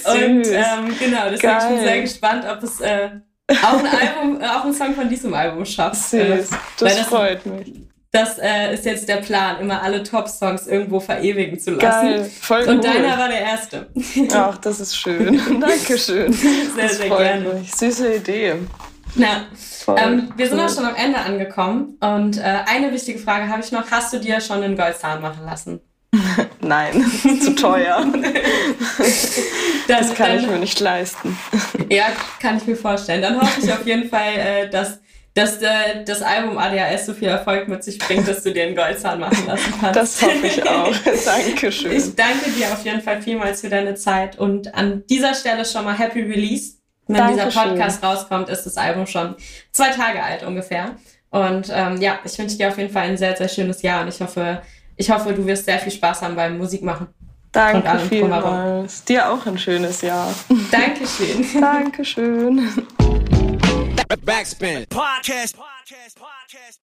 Oh und ähm, genau, deswegen Geil. bin ich sehr gespannt, ob es äh, auch ein Album, äh, auch ein Song von diesem Album schafft. Süß, das, das freut mich. Das äh, ist jetzt der Plan, immer alle Top-Songs irgendwo verewigen zu lassen. Geil, voll Und cool. deiner war der erste. Ach, das ist schön. [laughs] Dankeschön. Sehr, das sehr gerne. Mich. Süße Idee. Na, ähm, wir sind auch schon am Ende angekommen und äh, eine wichtige Frage habe ich noch. Hast du dir schon einen Goldzahn machen lassen? [laughs] Nein, [laughs] zu teuer. das, das kann dann, ich mir nicht leisten. [laughs] Ja, kann ich mir vorstellen. Dann hoffe ich auf jeden Fall, äh, dass dass äh, das Album ADHS so viel Erfolg mit sich bringt, dass du dir einen Goldzahn machen lassen kannst. Das hoffe ich auch. Dankeschön. Ich danke dir auf jeden Fall vielmals für deine Zeit und an dieser Stelle schon mal Happy Release. Wenn Dankeschön. dieser Podcast rauskommt, ist das Album schon zwei Tage alt ungefähr. Und ähm, ja, ich wünsche dir auf jeden Fall ein sehr, sehr schönes Jahr und ich hoffe, ich hoffe, du wirst sehr viel Spaß haben beim Musikmachen. Danke vielmals. Dir auch ein schönes Jahr. Dankeschön. [laughs] [laughs] Dankeschön. Backspin. Podcast. Podcast. Podcast.